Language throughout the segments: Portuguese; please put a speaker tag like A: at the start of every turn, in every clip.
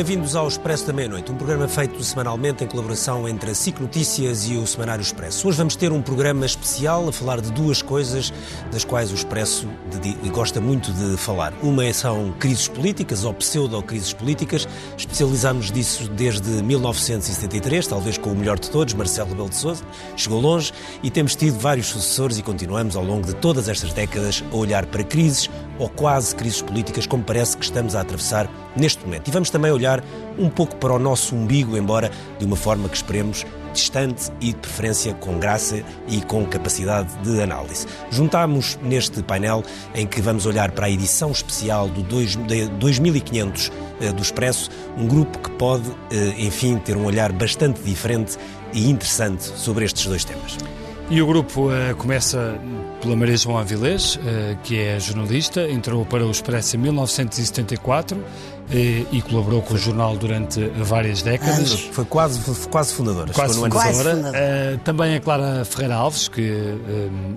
A: Bem-vindos ao Expresso da Meia-Noite, um programa feito semanalmente em colaboração entre a SIC Notícias e o Semanário Expresso. Hoje vamos ter um programa especial a falar de duas coisas das quais o Expresso gosta muito de falar. Uma são crises políticas ou pseudo-crises políticas. Especializamos disso desde 1973, talvez com o melhor de todos, Marcelo Rebelo de Sousa. Chegou longe e temos tido vários sucessores e continuamos ao longo de todas estas décadas a olhar para crises ou quase crises políticas, como parece que estamos a atravessar neste momento. E vamos também olhar um pouco para o nosso umbigo, embora de uma forma que esperemos distante e de preferência com graça e com capacidade de análise. Juntamos neste painel em que vamos olhar para a edição especial do 2500 eh, do Expresso, um grupo que pode, eh, enfim, ter um olhar bastante diferente e interessante sobre estes dois temas.
B: E o grupo uh, começa pela Maria João Avilés, uh, que é jornalista, entrou para o Expresso em 1974 e, e, colaborou com o jornal durante várias décadas.
A: Foi quase, quase fundadora.
B: Quase fundadora. Uh, também a Clara Ferreira Alves, que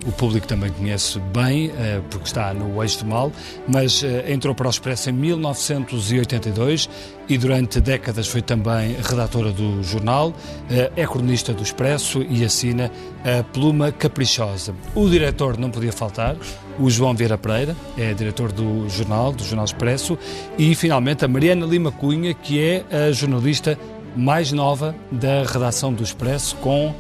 B: o público também conhece bem, uh, porque está no Eixo do Mal, mas entrou para o Expresso em 1982 e durante décadas foi também redatora do jornal, é cronista do Expresso e assina a Pluma Caprichosa. O diretor não podia faltar, o João Vieira Pereira, é diretor do jornal, do Jornal Expresso, e finalmente a Mariana Lima Cunha, que é a jornalista mais nova da redação do Expresso, com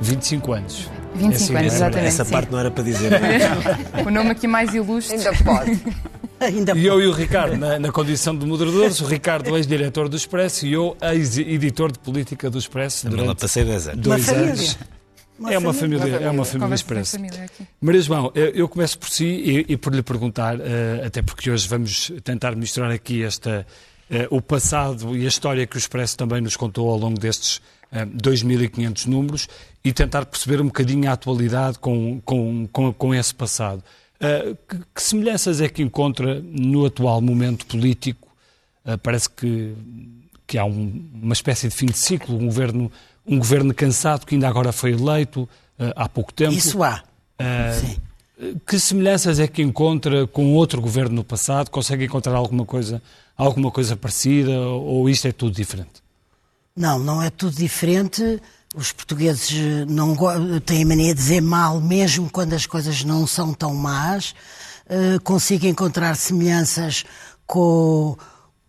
B: 25 anos.
C: 25 é assim, anos, exatamente.
A: Essa
C: sim.
A: parte não era para dizer.
C: o nome aqui mais ilustre.
D: Ainda pode.
B: Ainda e eu e o Ricardo, na, na condição de moderadores, o Ricardo, ex-diretor do Expresso, e eu, ex-editor de política do Expresso.
A: Também lá passei 10 anos.
B: Dois anos. Uma é, uma família, família, é uma família expressa. Maria João, eu começo por si e, e por lhe perguntar, uh, até porque hoje vamos tentar misturar aqui esta, uh, o passado e a história que o Expresso também nos contou ao longo destes uh, eh, 2.500 números e tentar perceber um bocadinho a atualidade com, com, com, com esse passado. Uh, que, que, semelhanças é que encontra no atual momento político? parece que, que há um, uma espécie de fim de ciclo, um governo um governo cansado que ainda agora foi eleito uh, há pouco tempo.
D: Isso há. Sim.
B: Que semelhanças é que encontra com outro governo no passado? Consegue encontrar alguma coisa, alguma coisa parecida ou isto é tudo diferente?
D: Não, não é tudo diferente. Os portugueses eh, não têm a mania de dizer mal mesmo quando as coisas não são tão más. Uh, consigo encontrar semelhanças com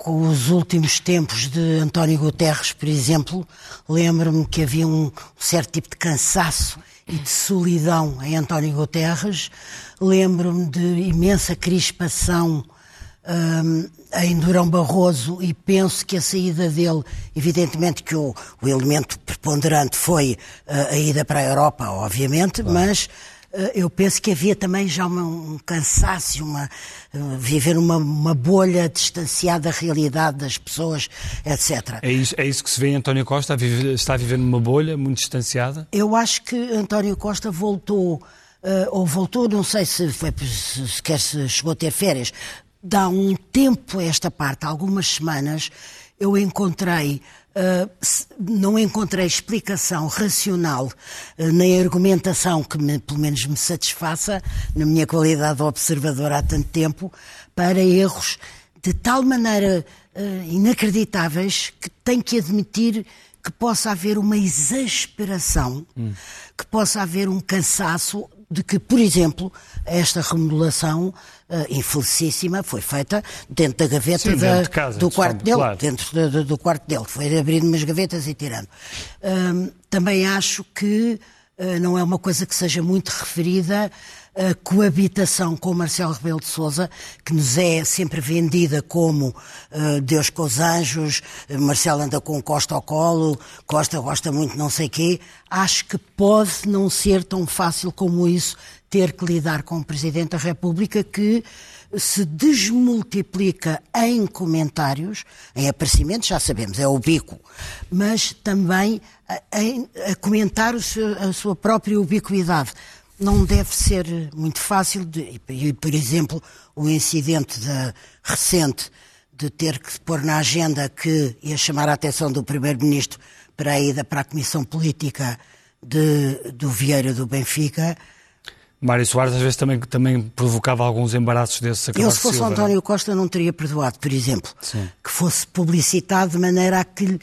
D: com os últimos tempos de António Guterres, por exemplo, lembro-me que havia um certo tipo de cansaço e de solidão em António Guterres. Lembro-me de imensa crispação um, em Durão Barroso e penso que a saída dele, evidentemente que o, o elemento preponderante foi uh, a ida para a Europa, obviamente, claro. mas eh, eu penso que havia também já uma, um cansaço, uma, uh, viver uma, uma, bolha distanciada da realidade das pessoas, etc.
B: É isso, é isso que se vê em António Costa? Está a viver numa bolha muito distanciada?
D: Eu acho que António Costa voltou, uh, ou voltou, não sei se foi sequer se chegou a ter férias, dá um tempo a esta parte, algumas semanas, eu encontrei Uh, não encontrei explicação racional uh, nem argumentação que me, pelo menos me satisfaça, na minha qualidade de observador há tanto tempo, para erros de tal maneira uh, inacreditáveis que tenho que admitir que possa haver uma exasperação, hum. que possa haver um cansaço de que, por exemplo, esta remodelação infelicíssima foi feita dentro da gaveta
B: Sim,
D: da,
B: de casa,
D: do quarto
B: de
D: dele,
B: claro.
D: dentro do, do, quarto dele. Foi abrindo umas gavetas e tirando. Também acho que uh, não é uma coisa que seja muito referida a coabitação com Marcelo Rebelo de Sousa, que nos é sempre vendida como uh, Deus com os anjos, Marcelo anda com Costa ao colo, Costa gosta muito não sei quê. Acho que pode não ser tão fácil como isso ter que lidar com o Presidente da República que se desmultiplica em comentários, em aparecimentos, já sabemos, é o bico, mas também a, a comentar seu, a sua própria ubiquidade não deve ser muito fácil. De, e, por exemplo, o incidente de, recente de ter que pôr na agenda que ia chamar a atenção do Primeiro-Ministro para a ida para a Comissão Política de, do Vieira do Benfica.
B: Mário Soares às vezes também, também provocava alguns embaraços desses.
D: Eu, se fosse Silva, António não? Costa, não teria perdoado, por exemplo, Sim. que fosse publicitado de maneira a que,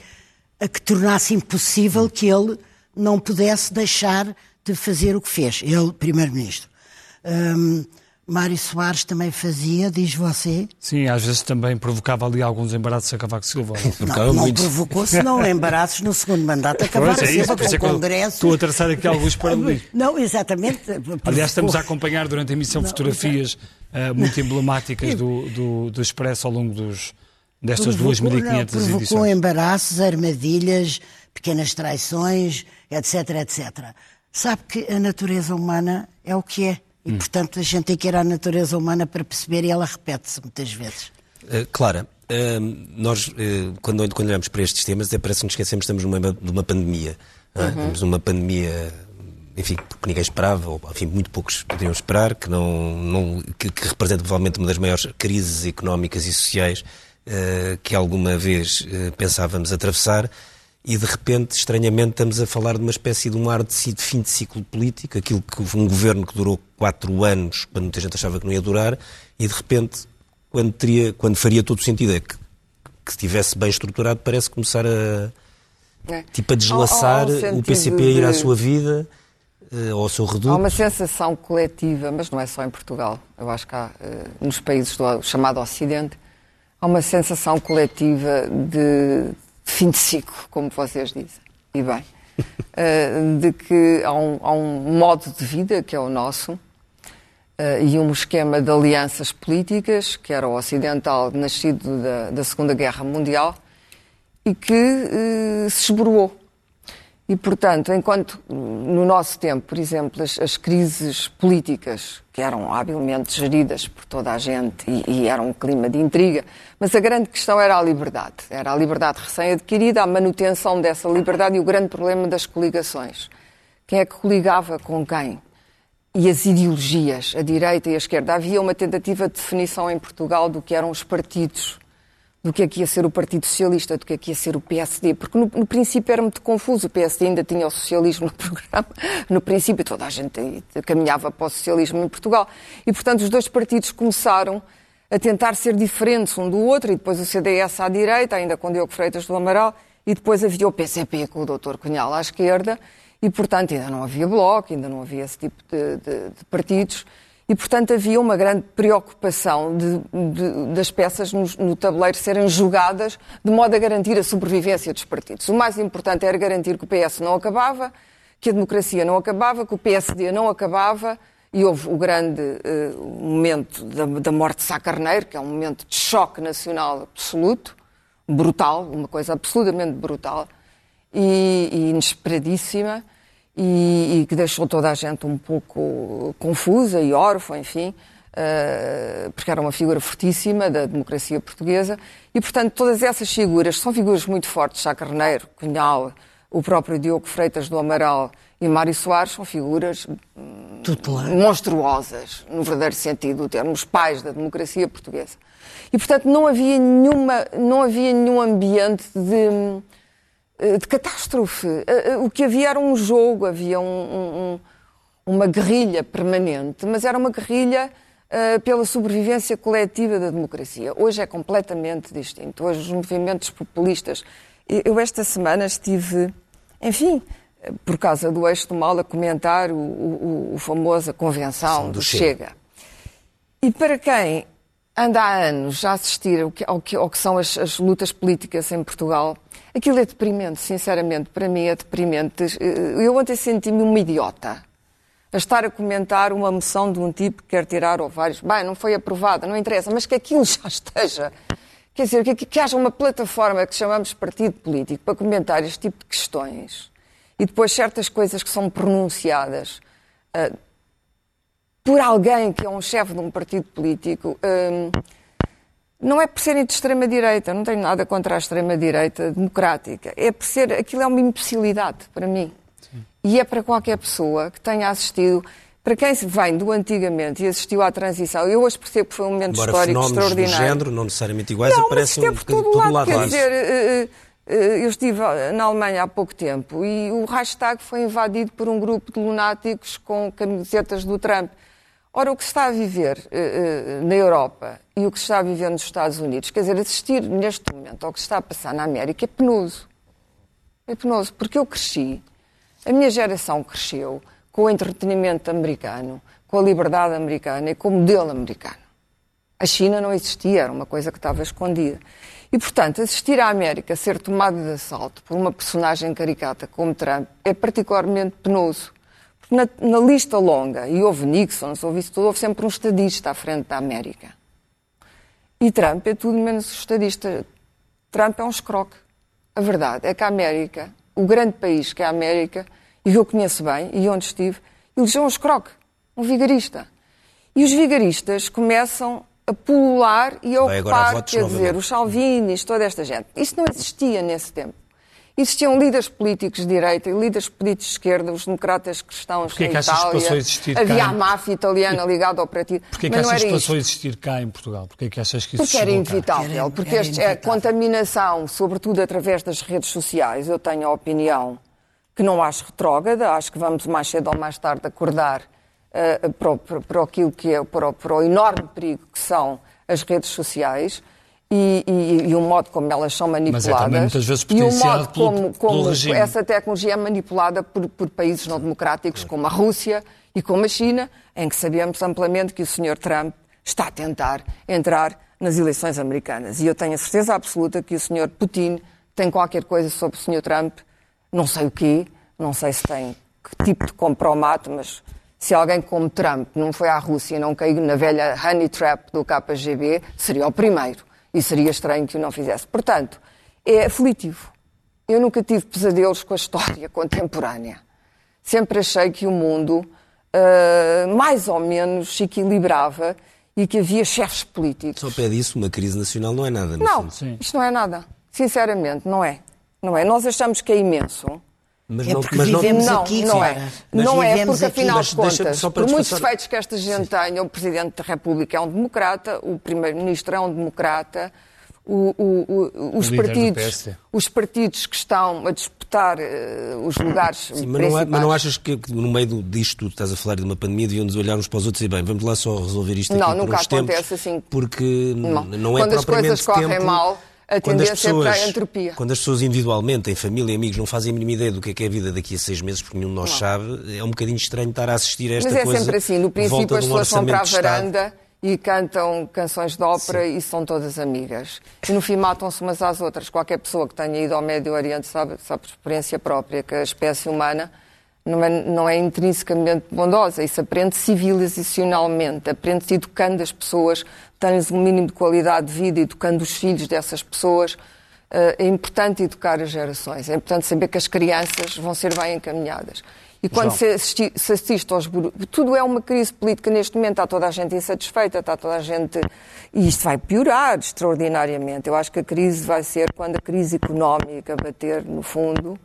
D: a que tornasse impossível que ele não pudesse deixar de fazer o que fez, ele, Primeiro-Ministro. Hum, Mário Soares também fazia, diz você?
B: Sim, às vezes também provocava ali alguns embaraços a Cavaco Silva.
D: Não, não provocou, senão embaraços no segundo mandato a Cavaco pois, é Silva isso, com é congresso.
B: Estou a traçar aqui alguns paralelos.
D: Não, exatamente.
B: Provocou. Aliás, estamos a acompanhar durante a emissão não, fotografias uh, muito emblemáticas do, do, do Expresso ao longo dos, destas 2.500 edições.
D: Provocou embaraços, armadilhas, pequenas traições, etc, etc. Sabe que a natureza humana é o que é e, hum. portanto, a gente tem que ir à natureza humana para perceber e ela repete-se muitas vezes.
A: Uh, Clara, uh, nós, uh, quando, quando olhamos para estes temas, parece que nos esquecemos que estamos numa, numa pandemia. É? Uhum. Estamos numa pandemia, enfim, que ninguém esperava, ou enfim, muito poucos poderiam esperar, que, não, não, que, que representa provavelmente uma das maiores crises económicas e sociais que alguma vez pensávamos atravessar e de repente, estranhamente, estamos a falar de uma espécie de um ar de fim de ciclo político, aquilo que um governo que durou quatro anos, quando muita gente achava que não ia durar, e de repente, quando, teria, quando faria todo o sentido, é que, que estivesse bem estruturado, parece começar a, é. tipo, a deslaçar o PCP a ir à sua vida, uh, ao seu reduto.
E: Há uma sensação coletiva, mas não é só em Portugal, eu acho que há, uh, nos países do chamado Ocidente, há uma sensação coletiva de fim de ciclo, como vocês dizem. E bem, uh, de que há um, há um, modo de vida que é o nosso uh, e um esquema de alianças políticas, que era o ocidental, nascido da, da Segunda Guerra Mundial, e que uh, se esboroou. E, portanto, enquanto no nosso tempo, por exemplo, as, as, crises políticas, que eram habilmente geridas por toda a gente e, e era um clima de intriga, mas a grande questão era a liberdade. Era a liberdade recém-adquirida, a manutenção dessa liberdade e o grande problema das coligações. Quem é que coligava com quem? E as ideologias, a direita e a esquerda. Havia uma tentativa de definição em Portugal do que eram os partidos do que é que ia ser o Partido Socialista, do que é que ia ser o PSD, porque no, no, princípio era muito confuso, o PSD ainda tinha o socialismo no programa, no princípio toda a gente caminhava para o socialismo em Portugal, e portanto os dois partidos começaram a tentar ser diferentes um do outro, e depois o CDS à direita, ainda com Diogo Freitas do Amaral, e depois havia o PCP com o Dr. Cunhal à esquerda, e portanto ainda não havia bloco, ainda não havia esse tipo de, de, de partidos, e, portanto, havia uma grande preocupação de, de, das peças no, no, tabuleiro serem jogadas de modo a garantir a sobrevivência dos partidos. O mais importante era garantir que o PS não acabava, que a democracia não acabava, que o PSD não acabava, e houve o grande uh, momento da, da, morte de Sá Carneiro, que é um momento de choque nacional absoluto, brutal, uma coisa absolutamente brutal e, e inesperadíssima e, e, que deixou toda a gente um pouco confusa e órfã, enfim, uh, porque era uma figura fortíssima da democracia portuguesa. E, portanto, todas essas figuras são figuras muito fortes, Sá Carneiro, Cunhal, o próprio Diogo Freitas do Amaral e Mário Soares são figuras monstruosas, no verdadeiro sentido do termo, os pais da democracia portuguesa. E, portanto, não havia, nenhuma, não havia nenhum ambiente de eh, de catástrofe. Eh, eh, o que havia era um jogo, havia um, um, uma guerrilha permanente, mas era uma guerrilha uh, pela sobrevivência coletiva da democracia. Hoje é completamente distinto. Hoje os movimentos populistas. Eu esta semana estive, enfim, por causa do eixo do mal, a comentar o, o, o famosa convenção do Chega. Chega. E para quem anda há anos a assistir ao que, ao que, ao que são as, as, lutas políticas em Portugal, aquilo é deprimente, sinceramente, para mim é deprimente. Eh, eu ontem senti-me uma idiota a estar a comentar uma moção de um tipo que quer tirar ou vários. Bem, não foi aprovada, não interessa, mas que aquilo já esteja. Quer dizer, que, que haja uma plataforma que chamamos partido político para comentar este tipo de questões e depois certas coisas que são pronunciadas. Uh, por alguém que é um chefe de um partido político, hum, não é por serem de extrema-direita, não tenho nada contra a extrema-direita democrática, é por ser, aquilo é uma imbecilidade para mim. Sim. E é para qualquer pessoa que tenha assistido, para quem vem do antigamente e assistiu à transição, eu hoje percebo que foi um momento Embora histórico extraordinário.
A: do género, não necessariamente iguais, não, aparecem
E: mas um por todo, todo lado. Quer dizer, uh, eu estive na Alemanha há pouco tempo e o Reichstag foi invadido por um grupo de lunáticos com camisetas do Trump. Ora, o que se está a viver na Europa e o que se está a viver nos Estados Unidos, quer dizer, assistir neste momento ao que se está a passar na América é penoso. É penoso, porque eu cresci, a minha geração cresceu com o entretenimento americano, com a liberdade americana e com o modelo americano. A China não existia, era uma coisa que estava escondida. E, portanto, assistir à América ser tomada de assalto por uma personagem caricata como Trump é particularmente penoso na, na, lista longa, e houve Nixon, houve isso tudo, houve sempre um estadista à frente da América. E Trump é tudo menos estadista. Trump é um escroque. A verdade é que a América, o grande país que é a América, e que eu conheço bem, e onde estive, elegeu um escroque, um vigarista. E os vigaristas começam a pulular e a ocupar, quer dizer, os Salvinis, toda esta gente. Isso não existia nesse tempo. Existiam líderes políticos de direita e líderes políticos de esquerda, os democratas cristãos
B: Porquê que
E: Itália.
B: Que passou a existir
E: havia
B: cá
E: a máfia italiana ligada ao partido.
B: Porquê que achas que passou a existir cá em Portugal? Porquê que achas que isso
E: Porque era inevitável. Era, porque era este, a contaminação, sobretudo através das redes sociais, eu tenho a opinião que não acho retrógrada, acho que vamos mais cedo ou mais tarde acordar uh, para, para, para aquilo que é, para, para o enorme perigo que são as redes sociais e, e, e, o modo como elas são manipuladas. Mas é
B: também muitas vezes
E: e o modo
B: como,
E: pelo, como essa tecnologia é manipulada por, por, países não democráticos como a Rússia e como a China, em que sabemos amplamente que o Sr. Trump está a tentar entrar nas eleições americanas. E eu tenho a certeza absoluta que o Sr. Putin tem qualquer coisa sobre o Sr. Trump, não sei o quê, não sei se tem que tipo de compromato, mas se alguém como Trump não foi à Rússia e não caiu na velha honey trap do KGB, seria o primeiro. E seria estranho que o não fizesse. Portanto, é aflitivo. Eu nunca tive pesadelos com a história contemporânea. Sempre achei que o mundo uh, mais ou menos se equilibrava e que havia chefes políticos.
A: Só pede isso, uma crise nacional não é nada.
E: Não, isto não é nada. Sinceramente, não é. Não é. Nós achamos que é imenso.
D: Mas é não, mas vivemos
E: não,
D: aqui,
E: não, é. não é porque, afinal
A: aqui.
E: de contas, por muitos defeitos que esta gente tenha, o Presidente da República é um democrata, o Primeiro-Ministro é um democrata, o, o, o, os, partidos, os partidos que estão a disputar uh, os lugares Sim,
A: mas não, mas não achas que, que, no meio disto tu estás a falar de uma pandemia deviam-nos olhar uns para os outros e bem, vamos lá só resolver isto aqui
E: não, nunca
A: acontece
E: tempos, assim.
A: Porque não, não é
E: Quando as coisas correm
A: tempo...
E: mal a
A: quando
E: as
A: pessoas,
E: é para a entropia.
A: Quando as pessoas individualmente, em família e amigos, não fazem a mínima ideia do que é, que é a vida daqui a seis meses, porque nenhum de nós não. sabe, é um bocadinho estranho estar a assistir a esta
E: coisa.
A: Mas
E: é sempre assim. No princípio, as pessoas vão para a varanda e cantam canções de ópera Sim. e são todas amigas. E no fim matam-se umas às outras. Qualquer pessoa que tenha ido ao Médio Oriente sabe, sabe por experiência própria que a espécie humana não é, não é intrinsecamente bondosa. Isso aprende civilizacionalmente, aprende-se educando as pessoas, tens um mínimo de qualidade de vida, educando os filhos dessas pessoas. Eh, é importante educar as gerações, é importante saber que as crianças vão ser bem encaminhadas. E quando se, assisti, se, assiste aos tudo é uma crise política neste momento, está toda a gente insatisfeita, está toda a gente. E isto vai piorar extraordinariamente. Eu acho que a crise vai ser quando a crise económica bater no fundo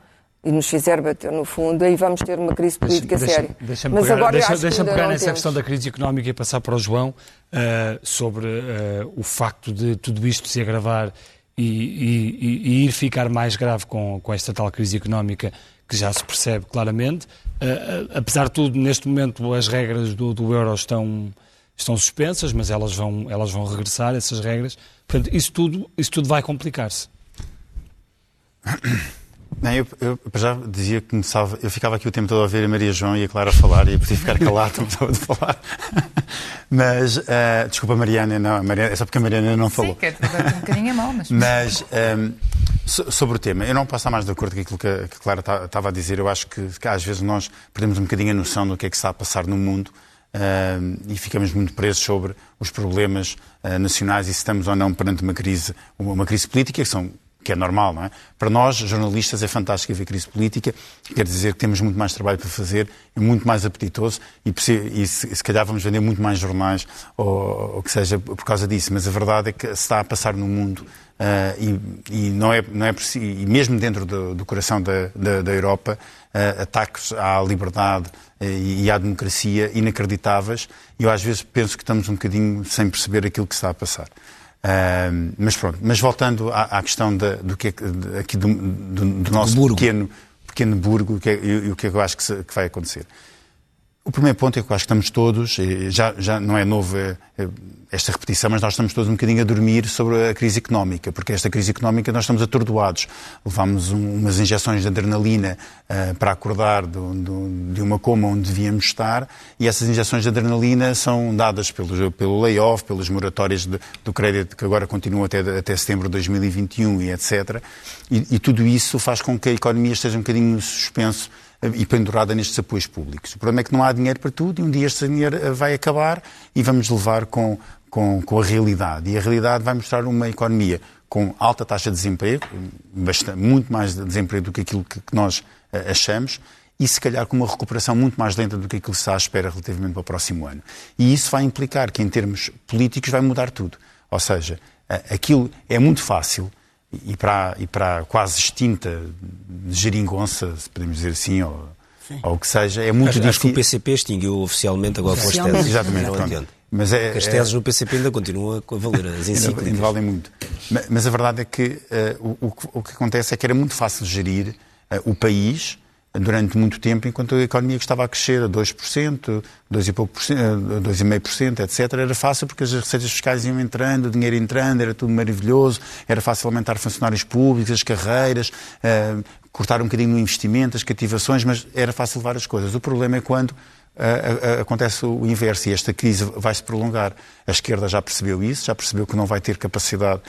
E: e nos fizer bater no fundo, aí vamos ter uma crise política
B: deixa,
E: séria.
B: Deixa Mas pegar, agora deixa, deixa pegar nessa temos. questão da crise económica e passar para o João uh, sobre uh, o facto de tudo isto se agravar e, e, e, ir ficar mais grave com, com esta tal crise económica que já se percebe claramente. Uh, apesar de tudo, neste momento as regras do, do euro estão, estão suspensas, mas elas vão, elas vão regressar, essas regras. Portanto, isso tudo, isso tudo vai complicar-se.
F: Não, eu, eu, já dizia que começava, eu ficava aqui o tempo todo a ouvir a Maria João e a Clara falar e eu podia ficar calado, não precisava de falar. Mas, uh, desculpa, Mariana, não, Mariana, é só porque a Mariana não falou.
C: Sim, quer dizer, um bocadinho a mal, mas.
F: Mas, um, ehm, so, sobre o tema, eu não posso estar mais de acordo com aquilo que a, que a Clara estava a dizer. Eu acho que, que, às vezes nós perdemos um bocadinho a noção do que é que está a passar no mundo. Uh, e ficamos muito presos sobre os problemas uh, nacionais e se estamos ou não perante uma crise, uma crise política, que são que é normal, não é? Para nós, jornalistas, é fantástico haver crise política, quer dizer que temos muito mais trabalho para fazer muito mais apetitoso e, e se, se, calhar vamos vender muito mais jornais ou, ou, que seja por causa disso, mas a verdade é que se está a passar no mundo uh, e, e, não é, não é e mesmo dentro do, do coração da, da, da Europa, uh, ataques à liberdade uh, e à democracia inacreditáveis e eu às vezes penso que estamos um bocadinho sem perceber aquilo que está a passar. Uh, mas pronto, mas voltando à, à questão da, do que é, de, aqui do, do, do nosso
A: burgo.
F: pequeno, pequeno burgo que é, e, e, o que, é que eu acho que, se, que vai acontecer. O primeiro ponto é que eu acho que estamos todos, já, já não é novo é, é, esta repetição, mas nós estamos todos um bocadinho a dormir sobre a crise económica, porque esta crise económica nós estamos atordoados. Levámos um, umas injeções de adrenalina uh, para acordar do, do, de uma coma onde devíamos estar, e essas injeções de adrenalina são dadas pelo, pelo layoff, pelas moratórias de, do crédito que agora continuam até, até setembro de 2021 e etc. E, e tudo isso faz com que a economia esteja um bocadinho suspenso e pendurada nestes apoios públicos. O problema é que não há dinheiro para tudo e um dia este dinheiro eh, vai acabar e vamos levar com, com, com a realidade. E a realidade vai mostrar uma economia com alta taxa de desemprego, bastante, muito mais de desemprego do que aquilo que, nós uh, achamos, e se calhar com uma recuperação muito mais lenta do que aquilo que se espera relativamente para o próximo ano. E isso vai implicar que, em termos políticos, vai mudar tudo. Ou seja, uh, aquilo é muito fácil e para, e para a quase extinta geringonça, se podemos dizer assim, ou, ou o que seja, é muito
A: acho,
F: difícil.
A: Acho que o PCP extinguiu oficialmente agora com as teses.
F: Exatamente,
A: Mas é, as teses é... no PCP ainda continuam a valer, as encíclicas.
F: Ainda valem muito. Mas, mas, a verdade é que uh, o, o, que acontece é que era muito fácil gerir uh, o país durante muito tempo, enquanto a economia que estava a crescer a 2%, 2,5%, etc., era fácil porque as receitas fiscais iam entrando, o dinheiro entrando, era tudo maravilhoso, era fácil aumentar funcionários públicos, as carreiras, uh, cortar um bocadinho no investimento, as cativações, mas era fácil levar as coisas. O problema é quando acontece o inverso e esta crise vai se prolongar. A esquerda já percebeu isso, já percebeu que não vai ter capacidade,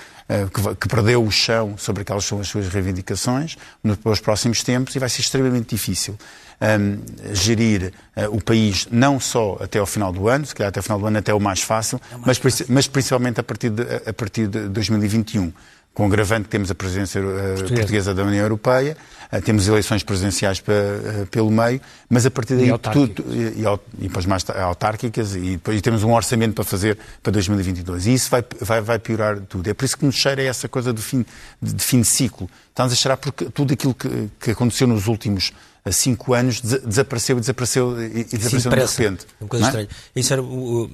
F: que perdeu o chão sobre aquelas são as suas reivindicações nos próximos tempos e vai ser extremamente difícil um, gerir uh, o país não só até ao final do ano, se calhar até ao final do ano até o mais fácil, é o mais mas, fácil. mas principalmente a partir de, a partir de 2021 com o agravante que temos a presidência uh, portuguesa da União Europeia, uh, temos eleições presidenciais uh, pelo meio, mas a partir daí
B: e
F: tudo, e, e, depois mais autárquicas, e depois e temos um orçamento para fazer para 2022. E isso vai, vai, vai piorar tudo. É por isso que nos cheira essa coisa do fim, de, de fim de ciclo. Estamos a cheirar porque tudo aquilo que, que aconteceu nos últimos há cinco anos desapareceu e desapareceu e desapareceu Sim, de repente.
A: É uma coisa é? estranha. Isso era o,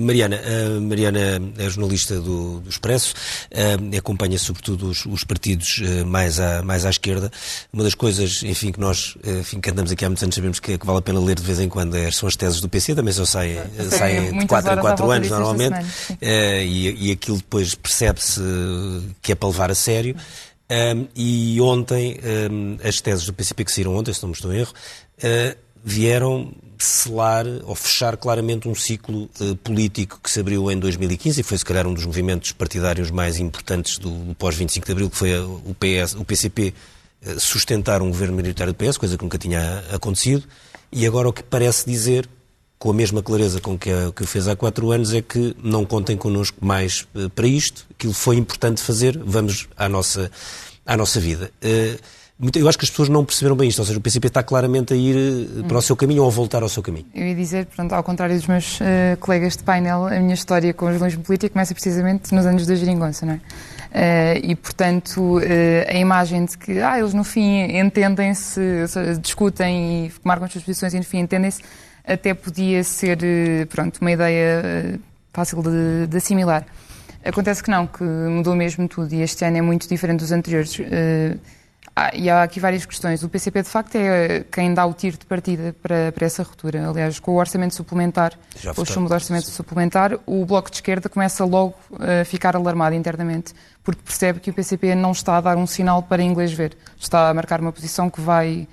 A: Mariana. A Mariana é jornalista do, do Expresso, acompanha sobretudo os, os, partidos eh, mais à, mais à esquerda. Uma das coisas, enfim, que nós enfim, que andamos aqui há muitos anos sabemos que, que vale a pena ler de vez em quando é, são as teses do PC, também só saem, saem de 4 em 4 anos normalmente, e, e aquilo depois percebe-se que é para levar a sério. Um, e ontem, um, as teses do PCP que saíram ontem, se não me estou em erro, uh, vieram selar ou fechar claramente um ciclo uh, político que se abriu em 2015 e foi, se calhar, um dos movimentos partidários mais importantes do, do pós-25 de Abril, que foi o, PS, o PCP uh, sustentar um governo minoritário do PS, coisa que nunca tinha acontecido, e agora o que parece dizer com a mesma clareza com que, a, que o fez há quatro anos, é que não contem connosco mais uh, para isto. Aquilo foi importante fazer, vamos à nossa, à nossa vida. Uh, eu acho que as pessoas não perceberam bem isto, ou seja, o PCP está claramente a ir uh, para o seu caminho ou a voltar ao seu caminho.
C: Eu ia dizer, portanto, ao contrário dos meus colegas de painel, a minha história com o jornalismo político começa precisamente nos anos da geringonça, não é? Uh, e, portanto, uh, a imagem de que ah, eles no fim entendem-se, discutem e marcam as suas posições e no fim entendem-se, até podia ser eh, pronto, uma ideia eh, fácil de, de, assimilar. Acontece que não, que mudou mesmo tudo e este ano é muito diferente dos anteriores. Uh, e há aqui várias questões. O PCP, de facto, é quem dá o tiro de partida para, para essa ruptura. Aliás, com o orçamento suplementar, com o chumbo do orçamento suplementar, o Bloco de Esquerda começa logo a ficar alarmado internamente, porque percebe que o PCP não está a dar um sinal para inglês ver. Está a marcar uma posição que vai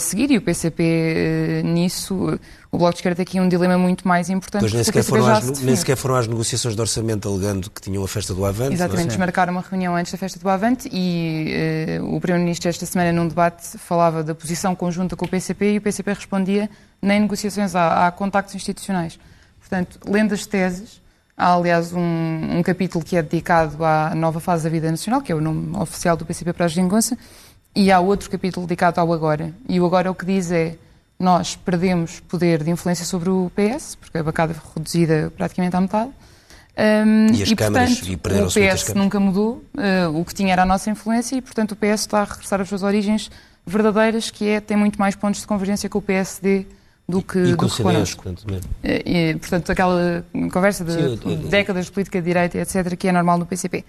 C: seguir e o PCP eh, nisso, o Bloco de Esquerda tem aqui um dilema muito mais importante.
A: Pois nem sequer, foram às, nem sequer foram às negociações de orçamento alegando que tinham a festa do Avante.
C: Exatamente, desmarcaram uma reunião antes da festa do Avante e uh, o Primeiro-Ministro esta semana num debate falava da posição conjunta com o PCP e o PCP respondia nem negociações há, há contactos institucionais. Portanto, lendo as teses, há aliás um, um capítulo que é dedicado à nova fase da vida nacional, que é o nome oficial do PCP para a Geringonça, e há outro capítulo dedicado ao agora. E o agora o que diz é nós perdemos poder de influência sobre o PS, porque a bancada foi reduzida praticamente à metade.
A: Um, e as e, câmaras
C: portanto, e o PS nunca mudou, uh, o que tinha era a nossa influência e, portanto, o PS está a regressar às suas origens verdadeiras, que é tem muito mais pontos de convergência com o PSD do que,
A: e,
C: do que connosco. Portanto, e, portanto, aquela conversa de Sim, eu, eu, décadas de política de direita, etc., que é normal no PCP.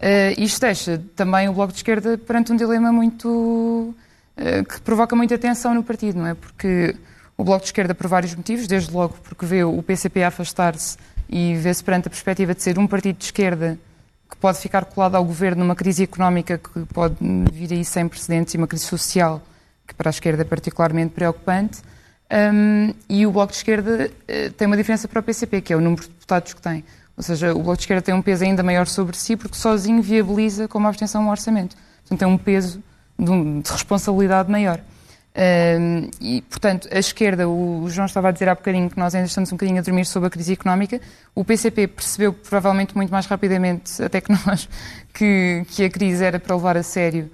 C: Uh, isto deixa também o Bloco de Esquerda perante um dilema muito. Uh, que provoca muita tensão no partido, não é? Porque o Bloco de Esquerda, por vários motivos, desde logo porque vê o PCP afastar-se e vê-se perante a perspectiva de ser um partido de esquerda que pode ficar colado ao governo numa crise económica que pode vir aí sem precedentes e uma crise social que para a esquerda é particularmente preocupante. Um, e o Bloco de Esquerda uh, tem uma diferença para o PCP, que é o número de deputados que tem. Ou seja, o Bloco de Esquerda tem um peso ainda maior sobre si porque sozinho viabiliza com uma abstenção um orçamento. Portanto, tem um peso de, um, de responsabilidade maior. Um, e, portanto, a esquerda, o, o João estava a dizer há bocadinho que nós ainda estamos um bocadinho a dormir sobre a crise económica. O PCP percebeu provavelmente muito mais rapidamente, até que nós, que, que a crise era para levar a sério.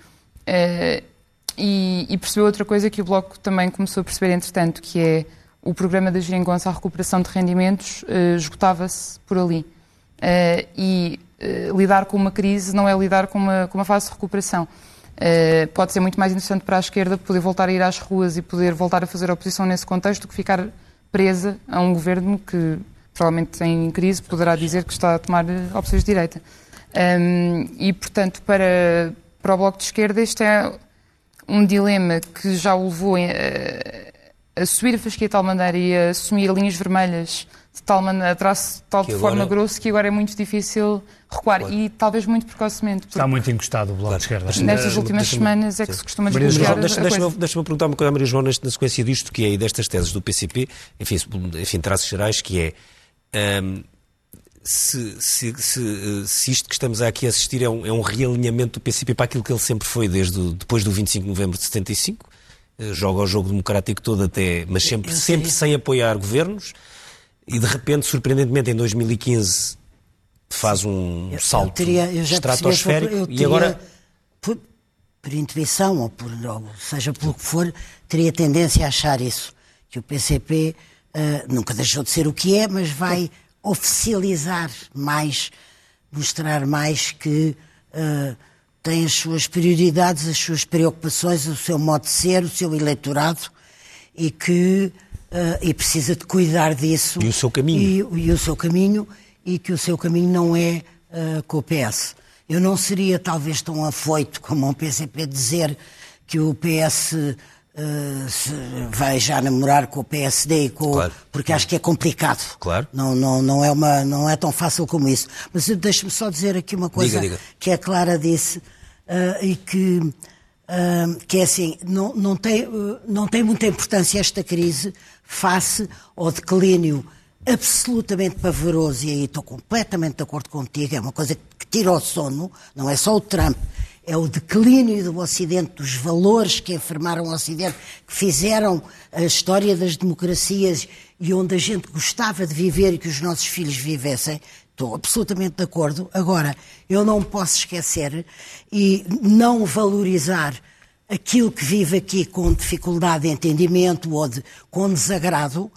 C: Uh, e, e, percebeu outra coisa que o Bloco também começou a perceber, entretanto, que é o programa da Geringonça, a recuperação de rendimentos, uh, esgotava-se por ali. Uh, e uh, lidar com uma crise não é lidar com uma, com uma fase de recuperação. Uh, pode ser muito mais interessante para a esquerda poder voltar a ir às ruas e poder voltar a fazer oposição nesse contexto do que ficar presa a um governo que provavelmente em crise poderá dizer que está a tomar opções de direita. Um, ehm, e, portanto, para, para o Bloco de Esquerda, este é um dilema que já o levou a, a subir a fasquia de tal maneira e a assumir linhas vermelhas de tal maneira, traço de tal de forma grossa que agora é muito difícil recuar claro. e talvez muito precocemente.
B: Está muito encostado o Bloco claro. de Esquerda.
C: Nestas últimas semanas é que se costuma desbloquear
A: Deixa-me deixa perguntar uma coisa à Maria João na sequência disto, que é, e destas teses do PCP, enfim, enfim traços gerais, que é... Um, se, se, se, se, isto que estamos aqui a assistir é um, é um, realinhamento do PCP para aquilo que ele sempre foi desde o, depois do 25 de novembro de 75, eh, joga o jogo democrático todo até, mas sempre, sempre sem apoiar governos, e de repente, surpreendentemente, em 2015 faz um eu, salto eu teria, eu estratosférico eu teria, e agora...
D: Por, por intuição, ou, por, ou seja pelo que for, teria tendência a achar isso, que o PCP uh, eh, nunca deixou de ser o que é, mas vai oficializar mais, mostrar mais que uh, tem as suas prioridades, as suas preocupações, o seu modo de ser, o seu eleitorado e que uh, e precisa de cuidar disso.
A: E o seu caminho.
D: E, e o seu caminho, e que o seu caminho não é uh, com o PS. Eu não seria talvez tão afoito como o PCP dizer que o PS uh, vai já namorar com o PSD, com, claro. porque acho que é complicado.
A: Claro.
D: Não, não, não, é uma, não é tão fácil como isso. Mas deixe-me só dizer aqui uma coisa diga, diga. que a Clara disse uh, e que que é assim, não, não, tem, não tem muita importância esta crise face ao declínio absolutamente pavoroso, e aí estou completamente de acordo contigo, é uma coisa que tira o sono, não é só o Trump, é o declínio do Ocidente, dos valores que enfermaram o Ocidente, que fizeram a história das democracias e onde a gente gostava de viver e que os nossos filhos vivessem, Estou absolutamente de acordo. Agora, eu não posso esquecer e não valorizar aquilo que vive aqui com dificuldade de entendimento ou de, com desagrado,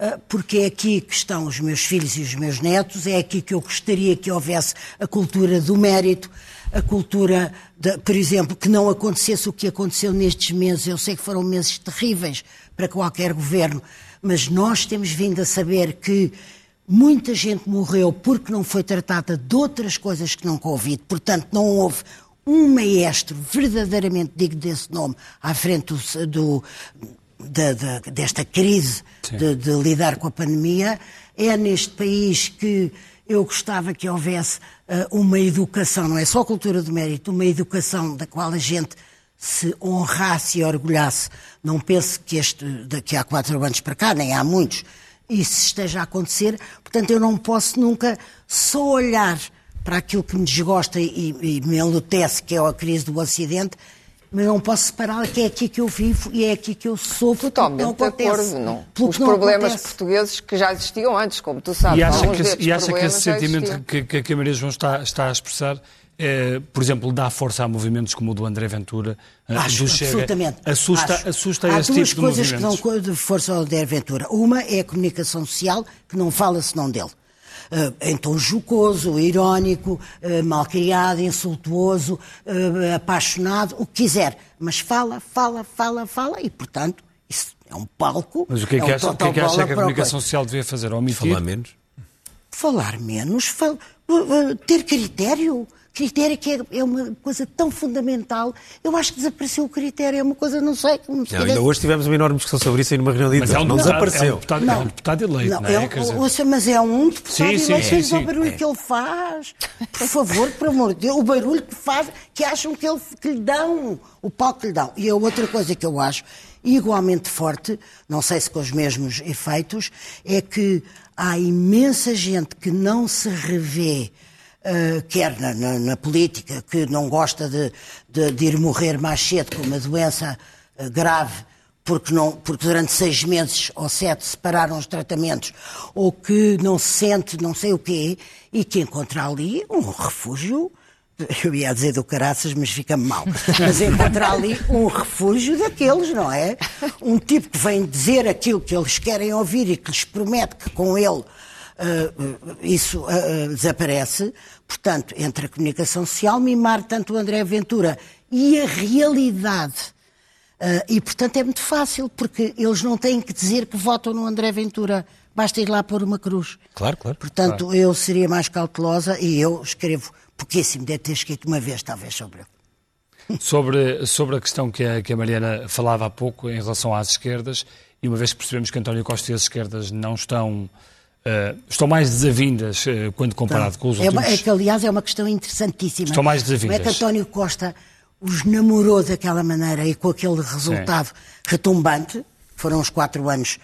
D: ah, porque é aqui que estão os meus filhos e os meus netos, é aqui que eu gostaria que houvesse a cultura do mérito, a cultura, de, por exemplo, que não acontecesse o que aconteceu nestes meses. Eu sei que foram meses terríveis para qualquer governo, mas nós temos vindo a saber que Muita gente morreu porque não foi tratada de outras coisas que não Covid, portanto, não houve um maestro verdadeiramente digno desse nome à frente do, do de, de, desta crise de, de, lidar com a pandemia. É neste país que eu gostava que houvesse uh, uma educação, não é só cultura do mérito, uma educação da qual a gente se honrasse e orgulhasse. Não pense que este, daqui há quatro anos para cá, nem há muitos, isso esteja a acontecer. Portanto, eu não posso nunca só olhar para aquilo que me desgosta e, e me enlutece, que é a crise do Ocidente, mas não posso separar que é aqui que eu vivo e é aqui que eu sofro.
E: Totalmente não acontece. de acordo. Não. Os não problemas acontece. portugueses que já existiam antes, como tu sabes.
B: E acha que, e acha que esse sentimento que, que a Maria João está, está a expressar é, por exemplo, dá força a movimentos como o do André Ventura,
D: eh, Acho. Absolutamente.
B: Assusta,
D: Acho.
B: assusta
D: Há
B: esse
D: duas
B: tipo
D: coisas
B: de
D: que dão de força ao André Ventura. Uma é a comunicação social, que não fala senão dele. Uh, em tom jocoso, irónico, uh, malcriado, insultuoso, uh, apaixonado, o que quiser. Mas fala, fala, fala, fala e, portanto, isso É um palco.
B: Mas o que é que,
D: é um
B: acha, o que, é que, acha que a comunicação social devia fazer? Omitir?
A: Falar menos?
D: Falar menos, fal... ter critério. Critério que é, é, uma coisa tão fundamental. Eu acho que desapareceu o critério, é uma coisa, não sei. Como
A: não, ainda hoje tivemos uma enorme discussão sobre isso aí numa reunião de
B: mas é um
A: não
B: deputado,
A: desapareceu.
B: É um deputado, não, é um deputado eleito, não, não é?
D: é ouça, mas é um deputado
B: sim,
D: eleito,
B: sim, sim, sim.
D: o barulho é. que ele faz. Por favor, por amor de Deus, o barulho que faz, que acham que, ele, que lhe dão, o palco que lhe dão. E a outra coisa que eu acho igualmente forte, não sei se com os mesmos efeitos, é que há imensa gente que não se revê Uh, quer na, na, na, política, que não gosta de, de, de, ir morrer mais cedo com uma doença uh, grave, porque, não, porque durante seis meses ou sete separaram os tratamentos, ou que não se sente não sei o quê, e que encontra ali um refúgio. Eu ia dizer do caraças, mas fica-me mal. Mas encontrar ali um refúgio daqueles, não é? Um tipo que vem dizer aquilo que eles querem ouvir e que lhes promete que com ele uh, isso uh, desaparece. Portanto, entre a comunicação social, mimar tanto o André Ventura e a realidade. Uh, e, portanto, é muito fácil, porque eles não têm que dizer que votam no André Ventura. Basta ir lá pôr uma cruz.
A: Claro, claro.
D: Portanto,
A: claro.
D: eu seria mais cautelosa e eu escrevo pouquíssimo. Deve ter escrito uma vez, talvez, sobre ele.
B: Sobre, sobre a questão que a, que a Mariana falava há pouco em relação às esquerdas, e uma vez que percebemos que António Costa e as esquerdas não estão Uh, estão mais desavindas uh, quando comparado
D: então,
B: com os últimos...
D: É, uma, é que, aliás, é uma questão interessantíssima.
B: Estão mais desavindas.
D: Como é que António Costa os namorou daquela maneira e com aquele resultado Sim. retumbante, foram os quatro anos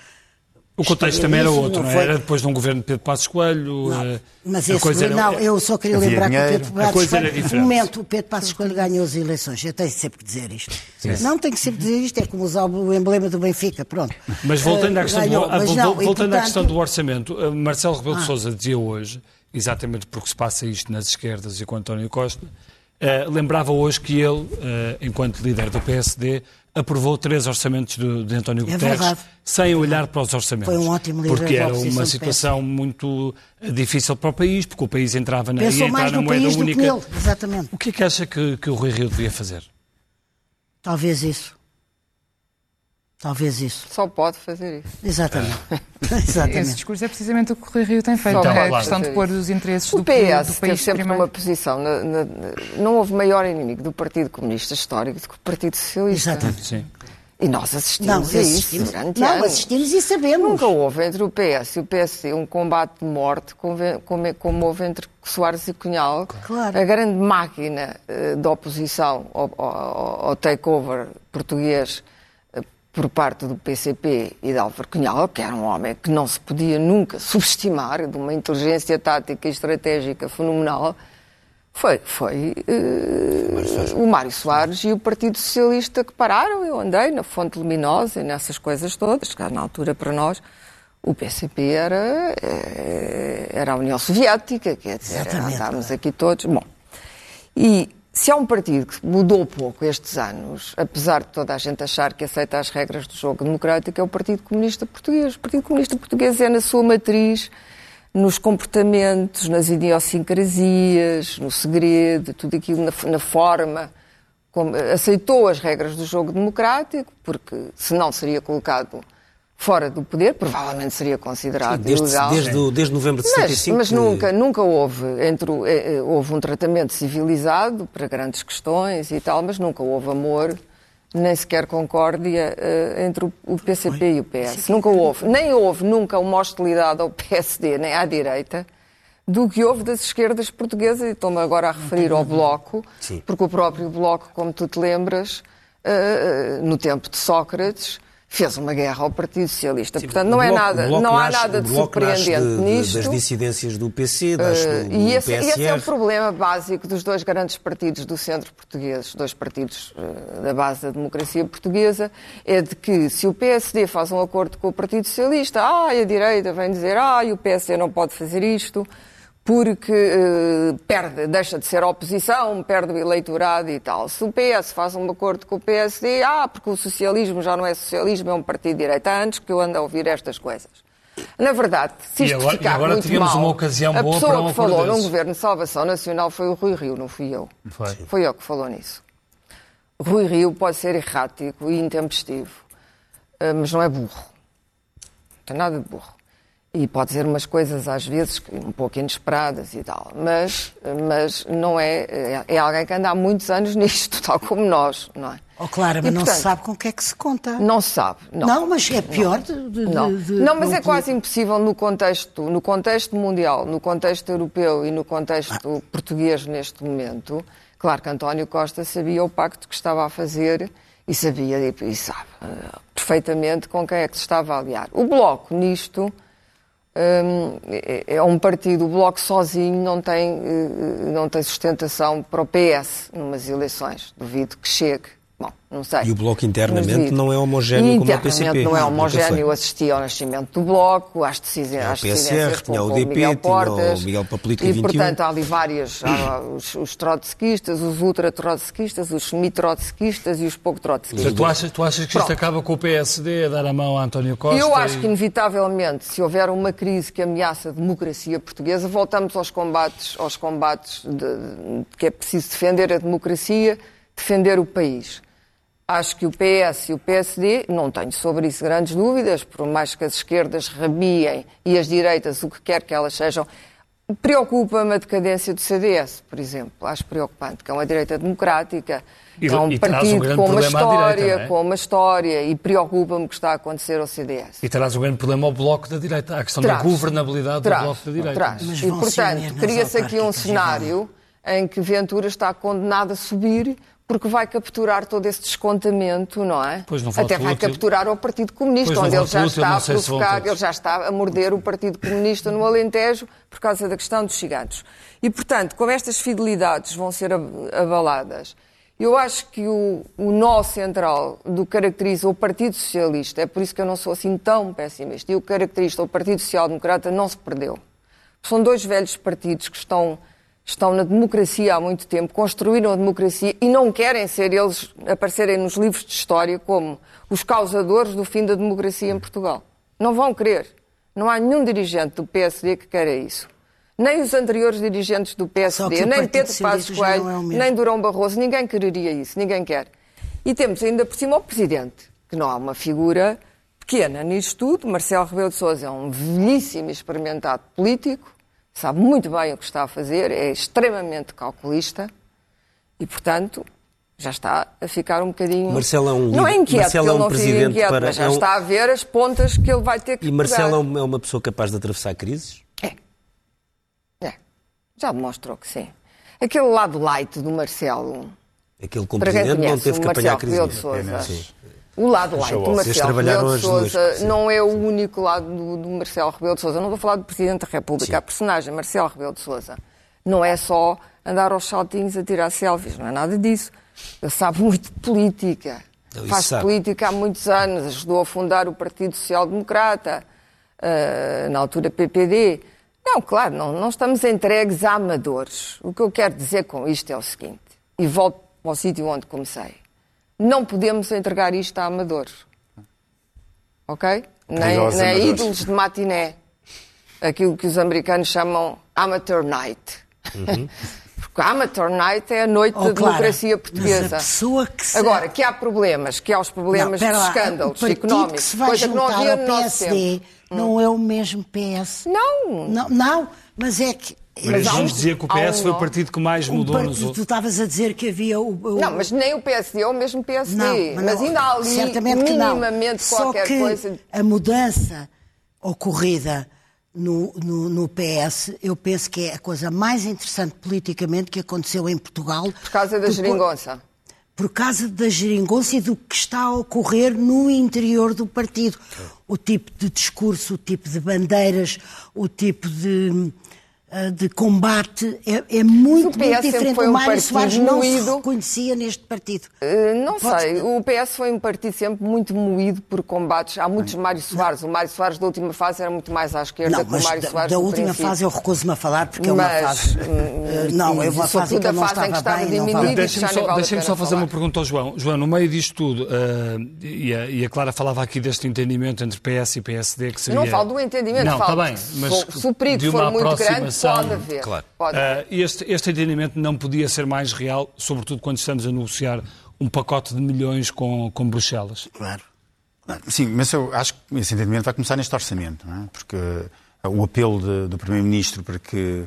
B: o contexto também era outro, não, não é? Era depois de um governo de Pedro Passos Coelho.
D: Não, eh, mas esse, coisa era, não, eu só queria lembrar dinheiro. que o Pedro Passos Coelho, no momento, o Pedro Passos Coelho ganhou as eleições. Eu tenho sempre que dizer isto. Sim. Não tenho que sempre dizer isto, é como usar o emblema do Benfica, pronto.
B: Mas voltando à questão, ganhou, do, mas não, voltando portanto... à questão do orçamento, eh, Marcelo Rebelo ah. de Sousa dizia hoje, exatamente porque se passa isto nas esquerdas e com António Costa, uh, lembrava hoje que ele, uh, enquanto líder do PSD, aprovou três orçamentos de, de António é Guterres verdade. sem olhar para os orçamentos.
D: Foi um ótimo líder
B: Porque era uma situação muito difícil para o país, porque o país entrava na,
D: Pensou
B: ia entrar
D: na
B: moeda única.
D: Ele, exatamente.
B: O que é que acha que, que o Rui Rio devia fazer?
D: Talvez isso. Talvez isso.
E: Só pode fazer isso.
D: Exatamente. Exatamente.
C: Esse discurso é precisamente o que o Rui Rio tem feito. Então, é a questão de pôr os interesses
E: o
C: do,
E: PS
C: do país
E: sempre
C: primeiro.
E: uma posição. Na, na, não houve maior inimigo do Partido Comunista histórico do que o Partido Socialista.
D: Exatamente.
B: Sim.
E: E nós assistimos não, a isso durante
D: não,
E: anos.
D: assistimos e sabemos.
E: Nunca houve entre o PS e o PSD um combate de morte como, como houve entre Soares e Cunhal.
D: Claro.
E: A grande máquina uh, de oposição ao, ao, ao takeover português por parte do PCP e de Álvaro Cunhal, que era um homem que não se podia nunca subestimar, de uma inteligência tática e estratégica fenomenal, foi, foi uh, o Mário Soares e o Partido Socialista que pararam. Eu andei na Fonte Luminosa e nessas coisas todas, que na altura para nós o PCP era, eh, era a União Soviética, quer dizer, Exatamente. estávamos aqui todos. Bom, e se há um partido que mudou pouco estes anos, apesar de toda a gente achar que aceita as regras do jogo democrático, é o Partido Comunista Português. O Partido Comunista Português é, na sua matriz, nos comportamentos, nas idiosincrasias, no segredo, tudo aquilo na, na forma como aceitou as regras do jogo democrático, porque senão seria colocado fora do poder, provavelmente seria considerado
A: Sim, desde,
E: ilegal.
A: Desde, desde novembro de 75.
E: Mas, mas nunca, nunca houve, entre, eh, eh, houve um tratamento civilizado para grandes questões e tal, mas nunca houve amor nem sequer concórdia uh, entre o, PCP e o PS. Nunca houve. Nem houve nunca uma hostilidade ao PSD, nem à direita, do que houve das esquerdas portuguesas. E estou-me agora a referir ao Bloco, Sim. porque o próprio Bloco, como tu te lembras, no tempo de Sócrates, fez uma guerra ao Partido Socialista. Sim, Portanto, não, é bloco, é nada, não há nada de surpreendente
A: de,
E: nisto.
A: Das dissidências do PC, das, uh, do,
E: e esse,
A: PSR.
E: esse é o problema básico dos dois grandes partidos do centro português, dois partidos uh, da base da democracia portuguesa, é de que se o PSD faz um acordo com o Partido Socialista, ah, a direita vem dizer, ah, o PSD não pode fazer isto, porque uh, perde, deixa de ser oposição, perde o eleitorado e tal. Se o PS faz um acordo com o PSD, ah, porque o socialismo já não é socialismo, é um partido de direita, antes que eu ando a ouvir estas coisas. Na verdade, se isto
B: e agora,
E: ficar
B: e agora
E: muito
B: tivemos
E: mal,
B: uma ocasião
E: a
B: boa
E: pessoa
B: para um
E: que falou
B: desses.
E: num governo de salvação nacional foi o Rui Rio, não fui eu.
B: Foi.
E: Foi eu que falou nisso. Rui Rio pode ser errático e intempestivo mas não é burro. Não tem nada de burro. E pode dizer umas coisas, às vezes, um pouco inesperadas e tal. Mas, mas não é, é. É alguém que anda há muitos anos nisto, tal como nós, não é?
D: Oh, claro, mas e, não se sabe com o que é que se conta.
E: Não se sabe. Não,
D: não mas é pior de, de,
E: não.
D: De,
E: não, mas é quase impossível no contexto, no contexto mundial, no contexto europeu e no contexto ah. português neste momento. Claro que António Costa sabia o pacto que estava a fazer e sabia e sabe uh, perfeitamente com quem é que se estava a aliar. O Bloco nisto é, é um partido, o Bloco sozinho não tem, uh, não tem sustentação para o PS numas eleições. Duvido que chegue. Bom, não sei.
A: E o Bloco internamente não é homogéneo como o PCP.
E: não é homogéneo. Eu assisti ao nascimento do Bloco, às, decisões, às
A: decisões tinha o UDP, Miguel Portas, tinha o Miguel para a Política
E: e,
A: 21.
E: portanto, há ali vários, há os, os trotskistas, os ultra-trotskistas, os semi-trotskistas e os pouco-trotskistas.
B: Tu achas, tu achas que Pronto. isto acaba com o PSD a dar a mão a António Costa?
E: Eu acho e... que, inevitavelmente, se houver uma crise que ameaça a democracia portuguesa, voltamos aos combates, aos combates de, de, que é preciso defender a democracia, defender o país. Acho que o PS e o PSD, não tenho sobre isso grandes dúvidas, por mais que as esquerdas rabiem e as direitas, o que quer que elas sejam, preocupa-me a decadência do CDS, por exemplo. Acho preocupante, que é uma direita democrática, e, é um partido um com uma história, direita, é? com uma história, e preocupa-me o que está a acontecer ao CDS.
B: E traz um grande problema ao Bloco da direita, a questão traz, da governabilidade traz, do Bloco da direita.
E: Traz. E, portanto, cria-se aqui um cenário em que Ventura está condenado a subir porque vai capturar todo esse descontamento, não é?
B: Pois não
E: Até vai
B: útil.
E: capturar o Partido Comunista, onde ele já útil, está a provocar, ele já está a morder o Partido Comunista no Alentejo por causa da questão dos ciganos. E, portanto, como estas fidelidades vão ser abaladas, eu acho que o, o nó central do que caracteriza o Partido Socialista, é por isso que eu não sou assim tão pessimista, e o que caracteriza o Partido Social Democrata não se perdeu. São dois velhos partidos que estão estão na democracia há muito tempo, construíram a democracia e não querem ser eles aparecerem nos livros de história como os causadores do fim da democracia em Portugal. Não vão querer. Não há nenhum dirigente do PSD que queira isso. Nem os anteriores dirigentes do PSD, nem Pedro Passos Coelho, é nem Durão Barroso, ninguém quereria isso, ninguém quer. E temos ainda por cima o Presidente, que não há uma figura pequena nisto tudo. Marcelo Rebelo de Sousa é um velhíssimo experimentado político, sabe muito bem o que está a fazer, é extremamente calculista e, portanto, já está a ficar um bocadinho.
A: Marcelo é um
E: Não é inquieto,
A: Marcelo
E: é um presidente inquieto, para... mas já é um... está a ver as pontas que ele vai ter que
A: E Marcelo pegar. é uma pessoa capaz de atravessar crises?
E: É. É. Já demonstrou que sim. Aquele lado light do Marcelo.
A: Aquele como presidente não teve que apanhar a crise.
E: O lado light do Marcelo Rebelo de Sousa não é o único lado do, do Marcelo Rebelo de Sousa. Não a falar do Presidente da República. Sim. A personagem Marcelo Rebelo de Sousa não é só andar aos saltinhos a tirar selfies. Não é nada disso. Ele sabe muito de política. Ele Faz sabe. política há muitos anos. Ajudou a fundar o Partido Social Democrata. Uh, na altura PPD. Não, claro, não, não estamos entregues a amadores. O que eu quero dizer com isto é o seguinte, e volto ao sítio onde comecei. Não podemos entregar isto a amadores. Ok? Nem, nem ídolos de matiné. Aquilo que os americanos chamam amateur night. Uhum. Porque a amateur night é a noite oh, da democracia portuguesa.
D: Que
E: Agora, que há problemas, que há os problemas não, de escândalos económicos,
D: que se vai coisa que não havia no PSD, Não é o mesmo PS.
E: Não.
D: Não, não mas é que
B: mas vamos dizer que o PS um foi o partido que mais mudou nos
D: outros. Tu estavas a dizer que havia o,
E: o... Não, mas nem o PSD é o mesmo PSD. Não, mas, mas ainda há ali certamente minimamente
D: Só
E: qualquer
D: que
E: coisa.
D: A mudança ocorrida no, no, no, PS, eu penso que é a coisa mais interessante politicamente que aconteceu em Portugal.
E: Por causa da geringonça.
D: Por causa da geringonça e do que está a ocorrer no interior do partido. O tipo de discurso, o tipo de bandeiras, o tipo de de combate é, é muito, muito diferente.
E: o
D: um Mário Soares não moído. se reconhecia neste partido.
E: Uh, não Pode... sei. O PS foi um partido sempre muito moído por combates. Há muitos Mário Soares. O Mário Soares da última fase era muito mais à esquerda
D: não,
E: que o Mário
D: da,
E: Soares
D: da última princípio. fase eu recuso-me a falar porque é uma
E: mas,
D: fase... Uh, não, é uma fase em que eu não estava, estava bem.
B: Deixem-me só, deixem só fazer uma pergunta ao João. João, no meio disto tudo, uh, e, a, e, a, Clara falava aqui deste entendimento entre PS e PSD que seria...
E: Eu não falo do entendimento,
B: não,
E: falo
B: está bem, mas
E: se o perigo for muito grande, pode haver.
B: Claro. Uh, este, este entendimento não podia ser mais real, sobretudo quando estamos a negociar um pacote de milhões com, com Bruxelas.
D: Claro.
F: Sim, mas eu acho que esse entendimento vai começar neste orçamento, não é? Porque o apelo de, do Primeiro-Ministro para que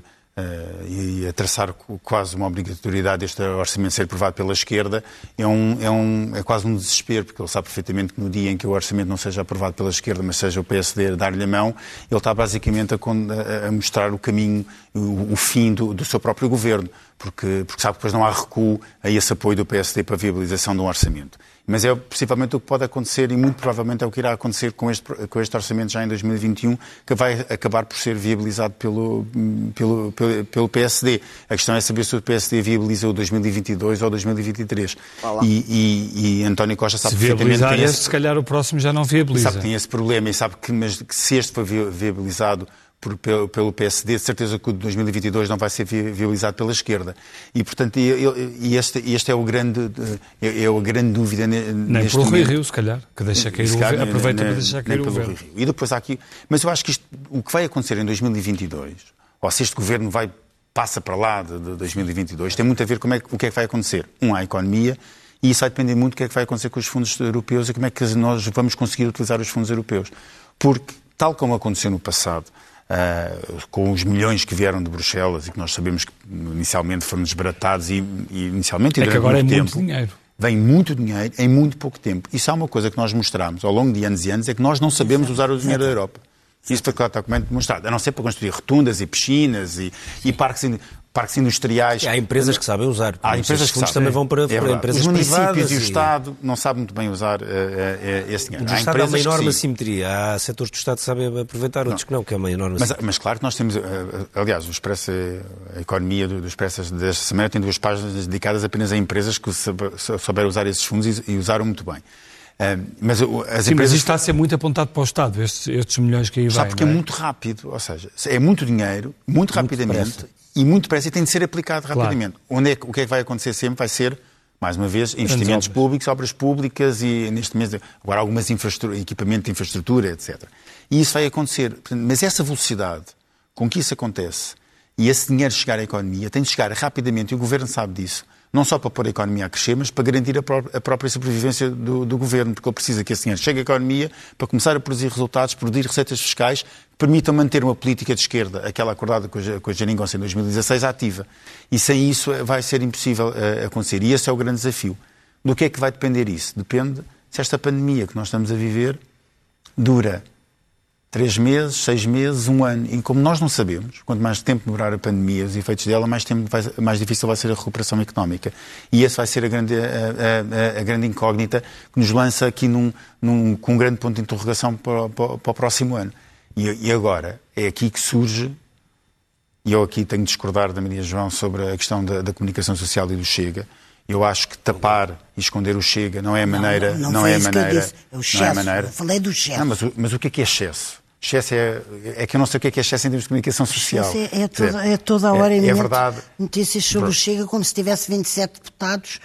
F: e a traçar quase uma obrigatoriedade deste orçamento ser aprovado pela esquerda é, um, é, um, é quase um desespero, porque ele sabe perfeitamente que no dia em que o orçamento não seja aprovado pela esquerda, mas seja o PSD a dar-lhe a mão, ele está basicamente a, a mostrar o caminho, o, o fim do, do, seu próprio governo, porque, porque sabe que depois não há recuo a esse apoio do PSD para a viabilização de um orçamento. Mas é possivelmente o que pode acontecer e muito provavelmente é o que irá acontecer com este, com este orçamento já em 2021, que vai acabar por ser viabilizado pelo, pelo, pelo, pelo PSD. A questão é saber se o PSD viabiliza o 2022 ou 2023. E, e, e, António Costa sabe
B: se
F: perfeitamente
B: que esse, se calhar o próximo já não viabiliza.
F: Sabe que tem esse problema e sabe que, mas, que se este for viabilizado por, pelo, pelo, PSD, de certeza que o de 2022 não vai ser viabilizado pela esquerda. E, portanto, e, este, este, é, o grande, é, é a grande dúvida neste
B: Nem pelo Rui Rio, se calhar, que deixa cair o governo, aproveita para deixar cair o governo.
F: E depois há aqui... Mas eu acho que isto, o que vai acontecer em 2022, ou se este governo vai passa para lá de, de 2022, tem muito a ver com é, o que é que vai acontecer. Um, a economia, e isso vai depender muito do que é que vai acontecer com os fundos europeus e como é que nós vamos conseguir utilizar os fundos europeus. Porque, tal como aconteceu no passado, Uh, com os milhões que vieram de Bruxelas e que nós sabemos que inicialmente foram desbaratados e, e inicialmente
B: é que agora
F: muito
B: é
F: tempo,
B: muito dinheiro.
F: Vem muito dinheiro em muito pouco tempo. Isso é uma coisa que nós mostramos ao longo de anos e anos, é que nós não sabemos usar o dinheiro da Europa. Isso foi claramente demonstrado. A não ser para construir rotundas e piscinas e, e parques parques industriais.
A: E há empresas que sabem usar.
F: Há empresas que sabem.
A: também vão para, é para empresas
F: Os municípios
A: e
F: o Estado não sabem muito bem usar uh, uh, esse dinheiro.
A: O há Estado há uma enorme assimetria. Há setores do Estado que sabem aproveitar, outros não. que não, que é uma enorme
F: mas, mas, claro que nós temos, uh, aliás, o Expresso, a economia do, do Expresso desta semana tem duas páginas dedicadas apenas a empresas que souberam usar esses fundos e, e usaram muito bem.
B: Uh, mas as Sim, empresas... mas isto está a ser muito apontado para o Estado, estes, estes milhões que aí
F: Sabe porque é? é? muito rápido, ou seja, é muito dinheiro, muito, rapidamente, e muito depressa e tem de ser aplicado rapidamente. Claro. Onde é, o que é que vai acontecer sempre vai ser, mais uma vez, investimentos obras. públicos, obras públicas e, neste mês, agora algumas equipamento de infraestrutura, etc. E isso vai acontecer. Mas essa velocidade com que isso acontece e esse dinheiro chegar à economia tem de chegar rapidamente, e o Governo sabe disso, não só para pôr a economia a crescer, mas para garantir a, pró a própria sobrevivência do, do, governo, porque ele precisa que esse dinheiro chegue à economia para começar a produzir resultados, produzir receitas fiscais que permitam manter uma política de esquerda, aquela acordada com a, com a Jeringonça em 2016, ativa. E sem isso eh, vai ser impossível uh, acontecer. E esse é o grande desafio. Do que é que vai depender isso? Depende se esta pandemia que nós estamos a viver dura três meses, seis meses, um ano. E como nós não sabemos, quanto mais tempo demorar a pandemia, os efeitos dela, mais, tempo vai, mais difícil vai ser a recuperação económica. E essa vai ser a grande, a, a, a grande incógnita que nos lança aqui num, num, com um grande ponto de interrogação para, para, para o próximo ano. E, e, agora, é aqui que surge, e eu aqui tenho de discordar da Maria João sobre a questão da, da comunicação social e do Chega, eu acho que tapar e esconder o Chega não é a maneira. Não, não, não, não é a maneira.
D: É o excesso. Não é a maneira. Eu falei do excesso. Não,
F: mas, mas, o que é que é excesso? Excesso é, é que eu não sei o que é, que é excesso em termos de comunicação social.
D: É, é, toda, é toda a hora é, é verdade. notícias sobre o Chega como se tivesse 27 deputados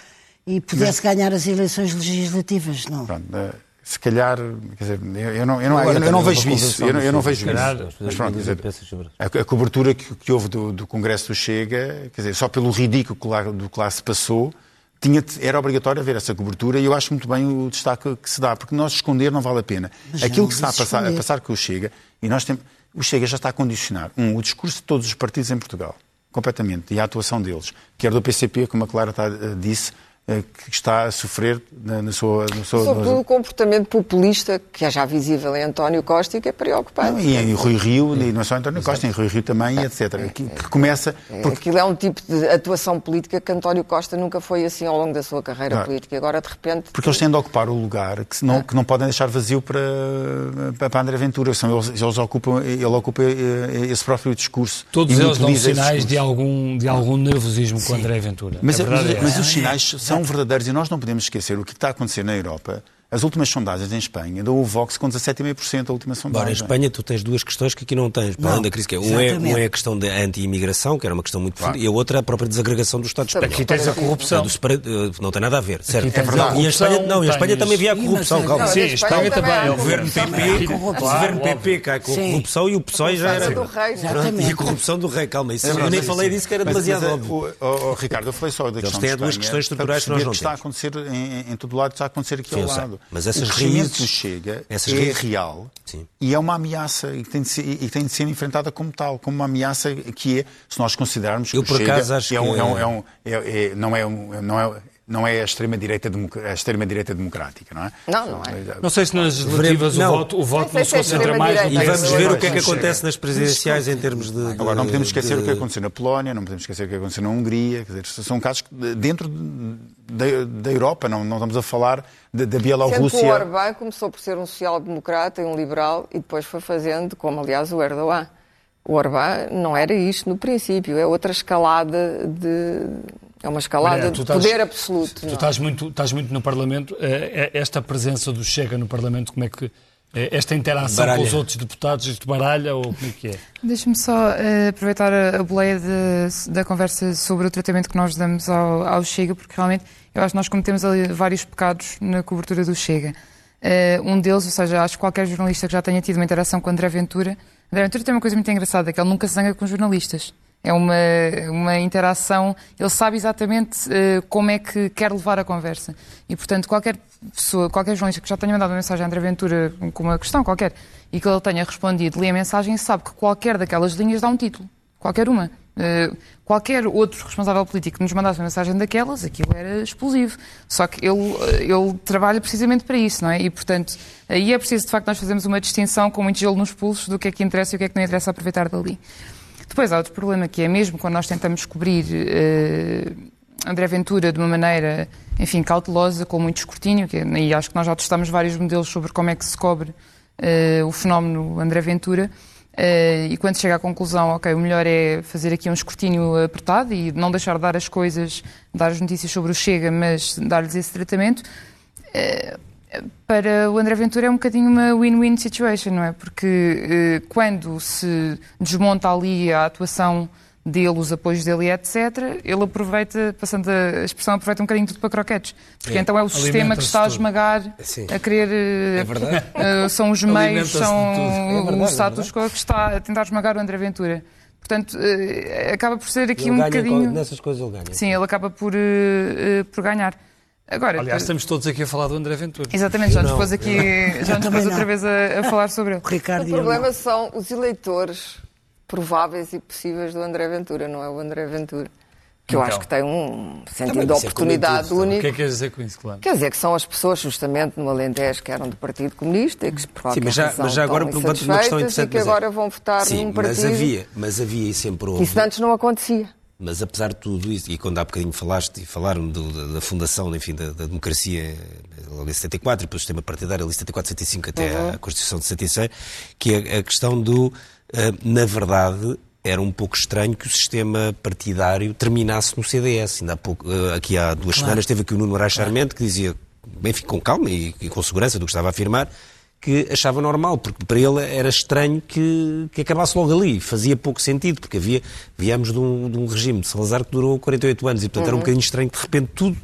D: e pudesse mas, ganhar as eleições legislativas. Não.
F: Pronto, eh, se calhar, quer dizer, eu não, eu não, eu não, eu não vejo isso. Eu não, eu não vejo isso. Mas pronto, dizer, a, a, cobertura que, que houve do, do, Congresso do Chega, quer dizer, só pelo ridículo que lá, do que lá se passou, tinha, era obrigatório haver essa cobertura e eu acho muito bem o destaque que se dá, porque nós esconder não vale a pena. Mas Aquilo que está a passar, a passar com o Chega, e nós temos, o Chega já está a condicionar, um, o discurso de todos os partidos em Portugal, completamente, e a atuação deles, quer do PCP, como a Clara disse, eh, que está a sofrer na, na sua, na sua...
E: Sobretudo o comportamento populista que é já visível em António Costa e que é preocupante. Não,
F: e em Rui Rio, e não é só António Costa, em Rui Rio também, etc. Que, que começa...
E: Porque... Aquilo é um tipo de atuação política que António Costa nunca foi assim ao longo da sua carreira claro. política. Agora, de repente...
F: Porque eles têm de ocupar o lugar que não, que não podem deixar vazio para, para André Ventura. São, eles, eles ocupam, ele ocupa eh, esse próprio discurso.
B: Todos eles dão sinais de algum, de algum nervosismo Sim. com André Ventura.
F: Mas, mas, é mas os sinais são são verdadeiros e nós não podemos esquecer o que está a acontecer na Europa as últimas sondagens em Espanha dão o Vox com 17,5% a última sondagem.
A: Agora, em Espanha tu tens duas questões que aqui não tens, para além da crise, que é, um, é, um é a questão da anti-imigração, que era uma questão muito claro. e a outra é a própria desagregação do Estado espanhol.
B: Aqui tens a corrupção.
A: Eh, não tem nada a ver, certo? É verdade. E em Espanha, não, em Espanha também havia a corrupção,
B: calma. É Sim, em Espanha também.
A: O governo PP, o governo PP cai com a corrupção e o PSOE já era... E a corrupção do rei, calma, isso eu nem falei disso que era demasiado óbvio.
F: Ricardo, eu falei só da questão
A: Eles têm duas questões estruturais que nós não temos.
F: está a acontecer em todo lado, está a acontecer aqui ao lado. Mas essas o raízes Chega essas é raízes... real Sim. e é uma ameaça e tem, de ser, e tem de ser enfrentada como tal, como uma ameaça que é, se nós considerarmos que
A: Eu, por
F: Chega
A: acaso, acho
F: é um,
A: que...
F: é um, é um, é, é, não é um, não é não é a extrema-direita extrema -direita democrática, não é?
E: Não, não é.
B: Não sei se nas legislativas o voto, o voto não, não se concentra mais
A: no E vamos ver o que é que acontece nas presidenciais em termos de...
F: Agora, não podemos esquecer de... o que aconteceu na Polónia, não podemos esquecer o que aconteceu na Hungria, quer dizer, são casos dentro da, da Europa, não, não estamos a falar da, Bielorrússia.
E: O Orbán começou por ser um social-democrata e um liberal e depois foi fazendo, como aliás o Erdogan. O Orbán não era isto no princípio, é outra escalada de, é uma escalada Maria, de estás, poder absoluto.
B: Tu estás muito, estás muito no Parlamento. Eh, eh, esta presença do Chega no Parlamento, como é que. Eh, esta interação baralha. com os outros deputados, isto baralha ou como é que é?
C: Deixa-me só uh, aproveitar a, a boleia de, da conversa sobre o tratamento que nós damos ao, ao, Chega, porque realmente eu acho que nós cometemos ali vários pecados na cobertura do Chega. Uh, um deles, ou seja, acho que qualquer jornalista que já tenha tido uma interação com André Ventura, André Ventura tem uma coisa muito engraçada, que ele nunca se zanga com jornalistas. É uma, uma interação, ele sabe exatamente uh, como é que quer levar a conversa. E, portanto, qualquer pessoa, qualquer jornalista que já tenha mandado uma mensagem a André Ventura com uma questão qualquer e que ele tenha respondido, lê a mensagem sabe que qualquer daquelas linhas dá um título. Qualquer uma. Uh, qualquer outro responsável político que nos mandasse uma mensagem daquelas, aquilo era explosivo. Só que ele, eh, ele trabalha precisamente para isso, não é? E, portanto, aí é preciso, de facto, nós fazermos uma distinção com muito gelo nos pulsos do que é que interessa e o que é que não interessa aproveitar dali. Depois há outro problema que é mesmo quando nós tentamos cobrir uh, André Ventura de uma maneira, enfim, cautelosa, com muito escrutínio, que, e acho que nós já testámos vários modelos sobre como é que se cobre uh, o fenómeno André Ventura, uh, e quando chega à conclusão, ok, o melhor é fazer aqui um escrutínio apertado e não deixar de dar as coisas, dar as notícias sobre o Chega, mas dar-lhes esse tratamento, para o André Ventura é um bocadinho uma win-win situation, não é? Porque eh, quando se desmonta ali a atuação dele, os apoios dele, etc., ele aproveita, passando a expressão, aproveita um bocadinho tudo para croquetes. Porque é. então é o sistema que está a esmagar, Sim. a querer.
A: Eh, é verdade. Uh,
C: são os meios, são é verdade, o status quo que está a tentar esmagar o André Ventura. Portanto, uh, acaba por ser aqui
A: ele
C: um bocadinho.
A: Nessas coisas ele ganha.
C: Sim, ele acaba por, uh, por ganhar.
B: Agora, Aliás, estamos todos aqui a falar do André Ventura.
C: Exatamente, já nos pôs aqui, já nos pôs outra vez a, a, falar sobre ele.
E: O, Ricardo o problema são os eleitores prováveis e possíveis do André Ventura, não é o André Ventura. Que eu então, acho que tem um sentido de é oportunidade é único.
B: O que é que queres dizer com isso, claro?
E: Quer dizer que são as pessoas, justamente, no Alentejo, que eram do Partido Comunista e que, por Sim,
A: mas já, mas já agora uma questão interessante.
E: E que é- agora vão votar Sim, num partido...
A: mas havia, mas havia e sempre houve...
E: Isso antes não acontecia.
A: Mas apesar de tudo isso, e quando há bocadinho falaste e falaram do, da, da, fundação enfim, da, da, democracia logo em 74, depois o sistema partidário ali 74, 75 até uhum. à Constituição de 76, que é a questão do, uh, na verdade, era um pouco estranho que o sistema partidário terminasse no CDS. Ainda há pouco, uh, aqui há duas claro. semanas teve aqui o Nuno Moraes Charmente que dizia, enfim, com calma e, e com segurança do que estava a afirmar, que achava normal, porque para ele era estranho que, que acabasse logo ali. Fazia pouco sentido, porque havia, viemos de um, de um regime de Salazar que durou 48 anos e, portanto, uhum. era um uhum. bocadinho estranho que de repente tudo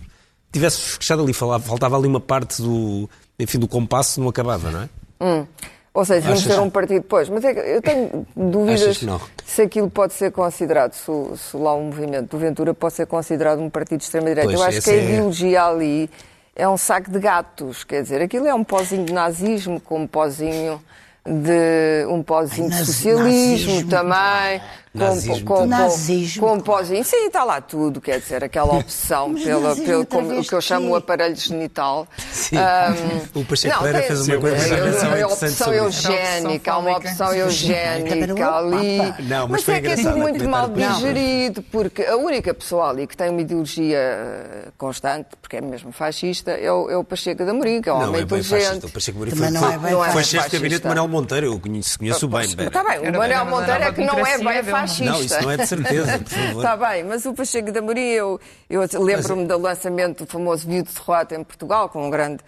A: tivesse fechado ali. Falava, faltava ali uma parte do, enfim, do compasso não acabava, não é?
E: Hum. Ou seja, vamos ter um partido depois. Mas é eu tenho dúvidas se aquilo pode ser considerado, se, se lá um movimento do Ventura pode ser considerado um partido de extrema-direita. Eu acho que a é... ideologia ali é um saco de gatos. Quer dizer, aquilo é um pozinho de nazismo com um pozinho de um pozinho de socialismo também,
D: com, com, nazismo.
E: com, com pozinho. Sim, está lá tudo, quer dizer, aquela opção pela, pelo como, o que eu chamo o aparelho genital.
A: Sim. Um, o Pacheco Pereira fez uma coisa
E: é, a opção eugénica, há uma opção eugénica ali.
A: Não, mas,
E: mas é que é tudo muito mal digerido, porque a única pessoa ali que tem uma ideologia eh, constante, porque é mesmo fascista, é o, é o Pacheco da Morim, que é um homem inteligente.
A: O Pacheco da Morim foi, foi chefe de gabinete de Manuel Monteiro, eu conheço, conheço bem.
E: Está bem, o Manuel Monteiro é que não é bem fascista.
A: Não, isso não é de certeza, por favor.
E: Está bem, mas o Pacheco da Morim, eu, eu lembro-me do lançamento do famoso vídeo de derrota em Portugal, com um grande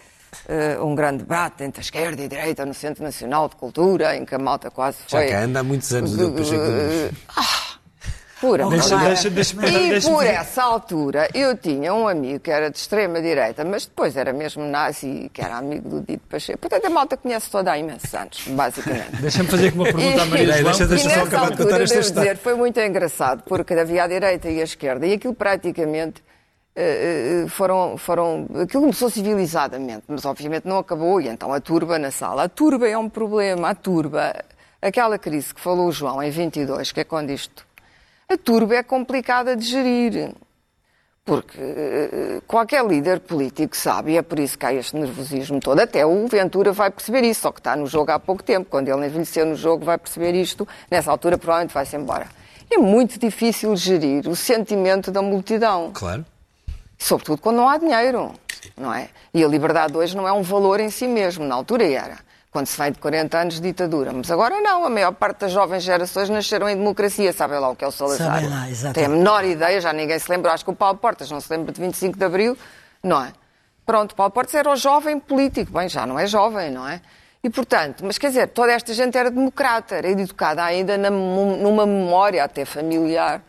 E: Uh, um grande debate entre a esquerda e a direita no Centro Nacional de Cultura, em que a malta quase foi...
A: Já cá anda há muitos anos o Pacheco da Morim.
E: Ah, pura deixa, deixa, deixa, E por essa altura eu tinha um amigo que era de extrema-direita, mas depois era mesmo nazi, que era amigo do Dito Pacheco. Portanto, a malta conhece toda há imensos anos, basicamente.
B: Deixa-me fazer aqui uma pergunta à Maria João.
E: Deixa, deixa só acabar de contar esta história. Dizer, foi muito engraçado, porque havia a direita e a esquerda, e aquilo praticamente Uh, foram, foram. Aquilo começou civilizadamente, mas obviamente não acabou, e então a turba na sala. A turba é um problema, a turba. Aquela crise que falou o João em 22, que é quando isto. A turba é complicada de gerir. Porque uh, qualquer líder político sabe, e é por isso que há este nervosismo todo. Até o Ventura vai perceber isso, só que está no jogo há pouco tempo. Quando ele envelhecer no jogo, vai perceber isto. Nessa altura, provavelmente vai-se embora. É muito difícil gerir o sentimento da multidão.
A: Claro.
E: Sobretudo quando não há dinheiro, não é? E a liberdade hoje não é um valor em si mesmo. Na altura era quando se vem de 40 anos de ditadura. Mas agora não, a maior parte das jovens gerações nasceram em democracia, sabem lá o que é o Salazar.
D: Sabem lá, exatamente.
E: Tem a menor ideia, já ninguém se lembra, acho que o Paulo Portas não se lembra de 25 de Abril, não é? Pronto, Paulo Portas era o jovem político, bem, já não é jovem, não é? E, portanto, mas quer dizer, toda esta gente era democrata, era educada ainda na, numa memória até familiar.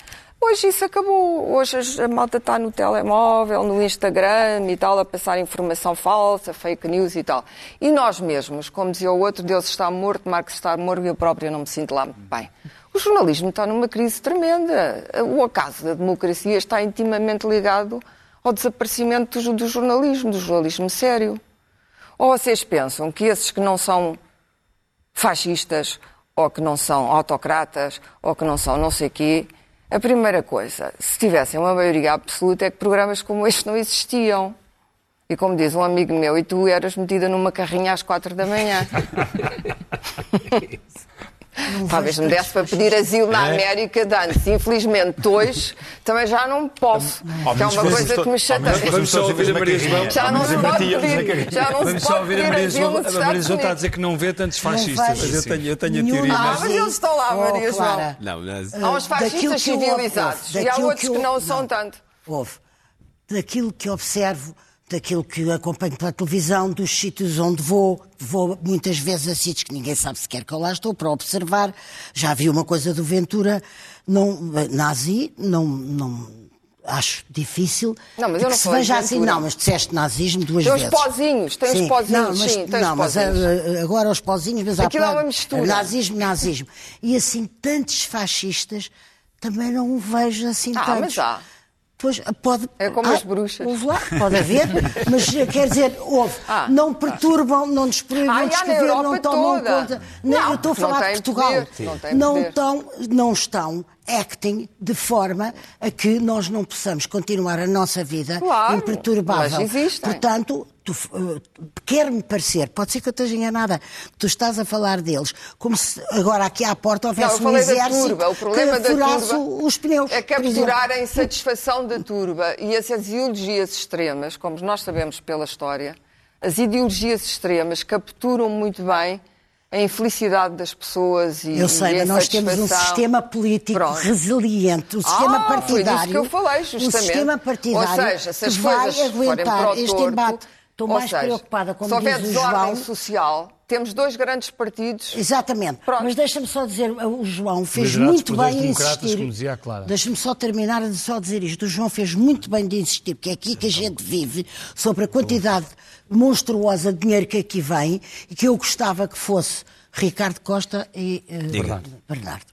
E: Hoje isso acabou. Hoje a malta está no telemóvel, no Instagram e tal, a passar informação falsa, fake news e tal. E nós mesmos, como dizia o outro, Deus está morto, Marx está morto e eu própria não me sinto lá bem. O jornalismo está numa crise tremenda. O acaso da democracia está intimamente ligado ao desaparecimento do, do jornalismo, do jornalismo sério. Ou vocês pensam que esses que não são fascistas, ou que não são autocratas, ou que não são não sei quê, a primeira coisa, se tivessem uma maioria absoluta, é que programas como este não existiam. E como diz um amigo meu, e tu eras metida numa carrinha às quatro da manhã. Talvez me desse para pedir asilo na é? América de antes. Infelizmente, hoje também já não posso. Que é uma coisa que me chateia.
B: Vamos só ouvir a Maria João.
E: Já não se pode pedir. Já não
B: Vamos só ouvir a Maria João. A Maria João está a dizer que não vê tantos fascistas.
A: Mas eu tenho, eu tenho a teoria.
E: Ah, mas eles estão lá, Maria João. Não, mas... Há uns fascistas civilizados e há outros que não são tanto.
D: Houve. Daquilo que observo daquilo que acompanho pela televisão, dos sítios onde vou, vou muitas vezes a sítios que ninguém sabe sequer que eu lá estou para observar. Já vi uma coisa do Ventura, não, nazi, não, não acho difícil
E: não, mas eu não
D: se veja assim. Não, mas disseste nazismo duas
E: tem
D: vezes.
E: Tem os pozinhos, tem os pozinhos, não, mas, sim,
D: não, mas
E: pozinhos.
D: agora os pozinhos, mas
E: Aquilo
D: há
E: é uma mistura.
D: Nazismo, nazismo. E assim, tantos fascistas, também não vejo assim
E: ah,
D: tantos.
E: Mas há.
D: Pois, pode,
E: é como
D: ah,
E: as bruxas.
D: Houve lá, pode haver, mas quer dizer, houve. Ah, não perturbam, não desproíbem,
E: ah,
D: não descrever, não tomam
E: toda.
D: conta. Não, não, eu estou a falar de Portugal.
E: não,
D: não, estão, não estão acting de forma a que nós não possamos continuar a nossa vida
E: claro,
D: imperturbável.
E: Existem.
D: Portanto, tu, uh, quer-me parecer, pode ser que eu esteja enganada, tu estás a falar deles como se agora aqui à porta houvesse
E: não,
D: um exército
E: turba. O problema
D: que
E: da turba
D: os pneus.
E: É capturar a insatisfação da turba e essas ideologias extremas, como nós sabemos pela história, as ideologias extremas capturam muito bem a infelicidade das pessoas e
D: Eu sei,
E: mas
D: nós temos um sistema político
E: Pronto.
D: resiliente, o sistema
E: ah,
D: partidário.
E: Foi que eu falei, justamente.
D: O sistema partidário
E: Ou seja, se as
D: que vai aguentar este
E: torto,
D: embate. Estou mais
E: seja,
D: preocupada, como
E: se
D: diz o
E: desordem
D: João.
E: social, temos dois grandes partidos.
D: Exatamente.
E: Pronto.
D: Mas deixa-me só dizer, o João fez muito bem em insistir.
B: como dizia a Clara.
D: Deixa-me só terminar de só dizer isto. O João fez muito bem de insistir, porque é aqui que a gente vive, sobre a quantidade monstruosa de dinheiro que aqui vem e que eu gostava que fosse Ricardo Costa e uh,
B: Bernardo.
D: Bernardo.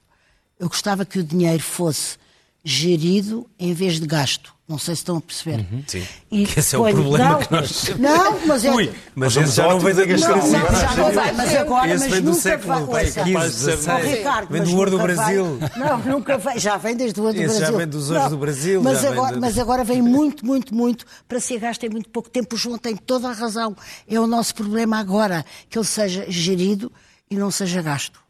D: Eu gostava que o dinheiro fosse gerido em vez de gasto. Não sei se estão a perceber.
A: Uhum, sim. E que esse é o problema
D: não,
A: que nós
D: Não, mas é.
A: Ui, mas esse já não vem da
D: Não, não, já não vai, mas agora,
A: Esse
D: mas
A: vem do
D: nunca
A: século
D: vai.
A: XV,
D: Ricardo,
A: Vem do ouro do Brasil.
D: Não, nunca vem. Já vem desde o ouro do
A: Esse já
D: Brasil.
A: vem dos ouros do Brasil,
D: Mas
A: já vem
D: agora, mas agora vem muito, muito, muito para ser gasto em muito pouco tempo. O João tem toda a razão. É o nosso problema agora que ele seja gerido e não seja gasto.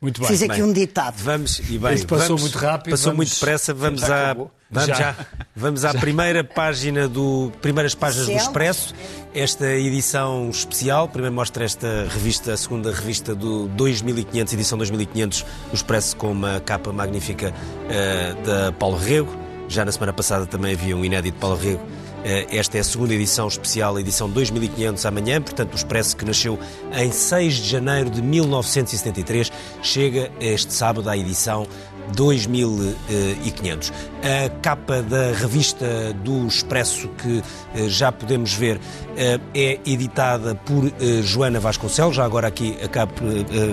B: Muito bem.
D: Fiz aqui
A: bem.
D: um ditado.
A: Vamos, e bem,
B: Isto passou
A: vamos-
B: muito rápido,
A: Passou
B: vamos-
A: muito depressa. Vamos,
B: já
A: à,
B: acabou.
A: vamos,
B: Já.
A: já. vamos à primeira página do. Primeiras páginas do. Expresso. Esta edição especial. Primeiro mostra esta revista, a segunda revista do 2500, edição 2500 do Expresso, com uma capa magnífica eh, da Paulo Rego. Já na semana passada também havia um inédito de Paulo Rego. Eh, Esta é a segunda edição especial, edição 2500 amanhã, portanto, o Expresso que nasceu em 6 de janeiro de 1973 chega este sábado à edição 2500. A capa da revista do Expresso que eh, já podemos ver eh, é editada por Joana Vasconcelos. Já agora aqui acabo,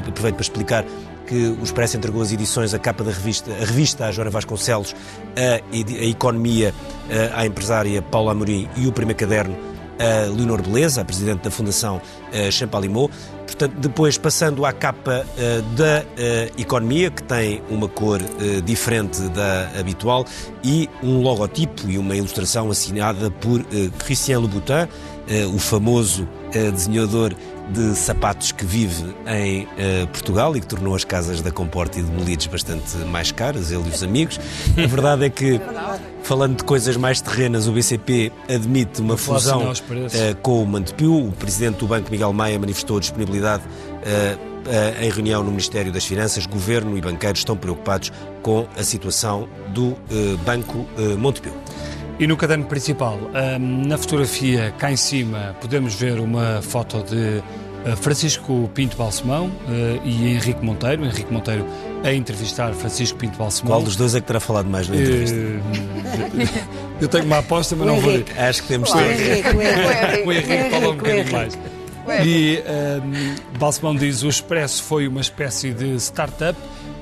A: aproveito para explicar que o Expresso entregou as edições, a capa da revista, a revista à Joana Vasconcelos, a, a Economia à empresária Paula Amorim e o primeiro caderno a Leonor Beleza, a presidente da Fundação Champalimau. Portanto, depois passando à capa uh, da uh, economia, que tem uma cor uh, diferente da habitual, e um logotipo e uma ilustração assinada por Christian Louboutin, o famoso desenhador de sapatos que vive em uh, Portugal e que tornou as casas da Comporta e de Melides bastante mais caras, ele e os amigos. A verdade é que, falando de coisas mais terrenas, o BCP admite uma fusão uh, com o Montepio. O presidente do Banco, Miguel Maia, manifestou a disponibilidade uh, em reunião no Ministério das Finanças. Governo e banqueiros estão preocupados com a situação do Banco Montepio.
B: E no caderno principal, na fotografia cá em cima, podemos ver uma foto de eh, Francisco Pinto Balsemão eh, e Henrique Monteiro. Henrique Monteiro a entrevistar Francisco Pinto Balsemão.
A: Qual dos dois é que terá falado mais na entrevista?
B: Eh, eu tenho uma aposta, mas não vou.
A: Acho que temos
E: o Henrique,
B: o Henrique fala um bocadinho mais. E um, Balsemão diz: o Expresso foi uma espécie de startup.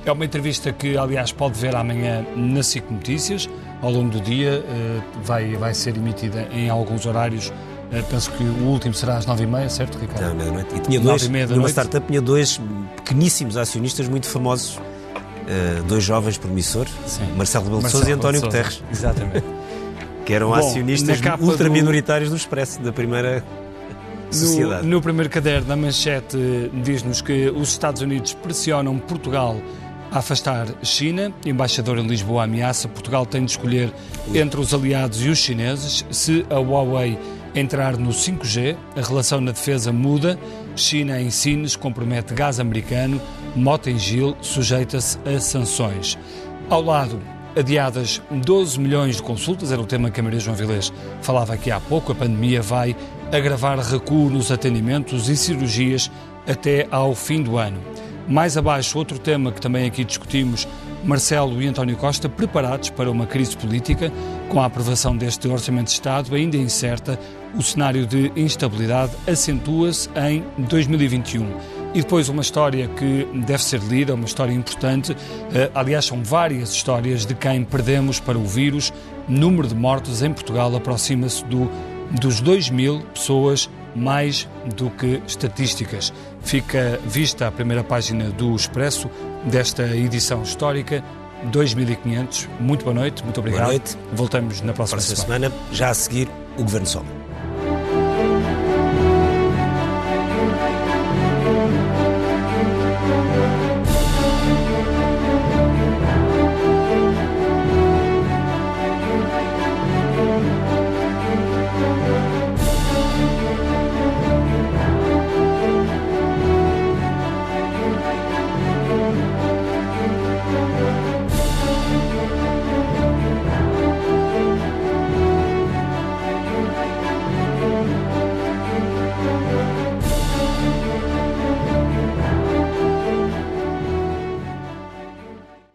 B: É uma entrevista que, aliás, pode ver amanhã na SIC Notícias ao longo do dia, eh, vai, vai ser emitida em alguns horários. Eh, penso que o último será às nove e meia, certo, Ricardo?
A: Não, meia-noite. E tinha dois, numa startup tinha dois pequeníssimos acionistas muito famosos, uh, dois jovens promissores, Sim. Marcelo Rebelo de Sousa e António Guterres.
B: Exatamente.
A: que eram Bom, acionistas ultraminoritários do... do Expresso, da primeira sociedade.
B: No, no primeiro caderno, da manchete, diz-nos que os Estados Unidos pressionam Portugal a afastar China. Embaixador em Lisboa ameaça. Portugal tem de escolher entre os aliados e os chineses. Se a Huawei entrar no 5G, a relação na defesa muda. China em Sines compromete gás americano. Motengil sujeita-se a sanções. Ao lado, adiadas 12 milhões de consultas, era o tema que a Maria João Vilés falava aqui há pouco. A pandemia vai agravar recuo nos atendimentos e cirurgias até ao fim do ano. Mais abaixo, outro tema que também aqui discutimos, Marcelo e António Costa preparados para uma crise política, com a aprovação deste Orçamento de Estado ainda incerta, o cenário de instabilidade acentua-se em 2021. E depois uma história que deve ser lida, uma história importante. Eh, aliás, são várias histórias de quem perdemos para o vírus. Número de mortos em Portugal aproxima-se do, dos 2 mil pessoas mais do que estatísticas. Fica vista a primeira página do Expresso desta edição histórica 2500. Muito boa noite, muito obrigado.
A: Boa noite.
B: Voltamos na próxima,
A: próxima semana. semana. Já a seguir, o Governo Sombra.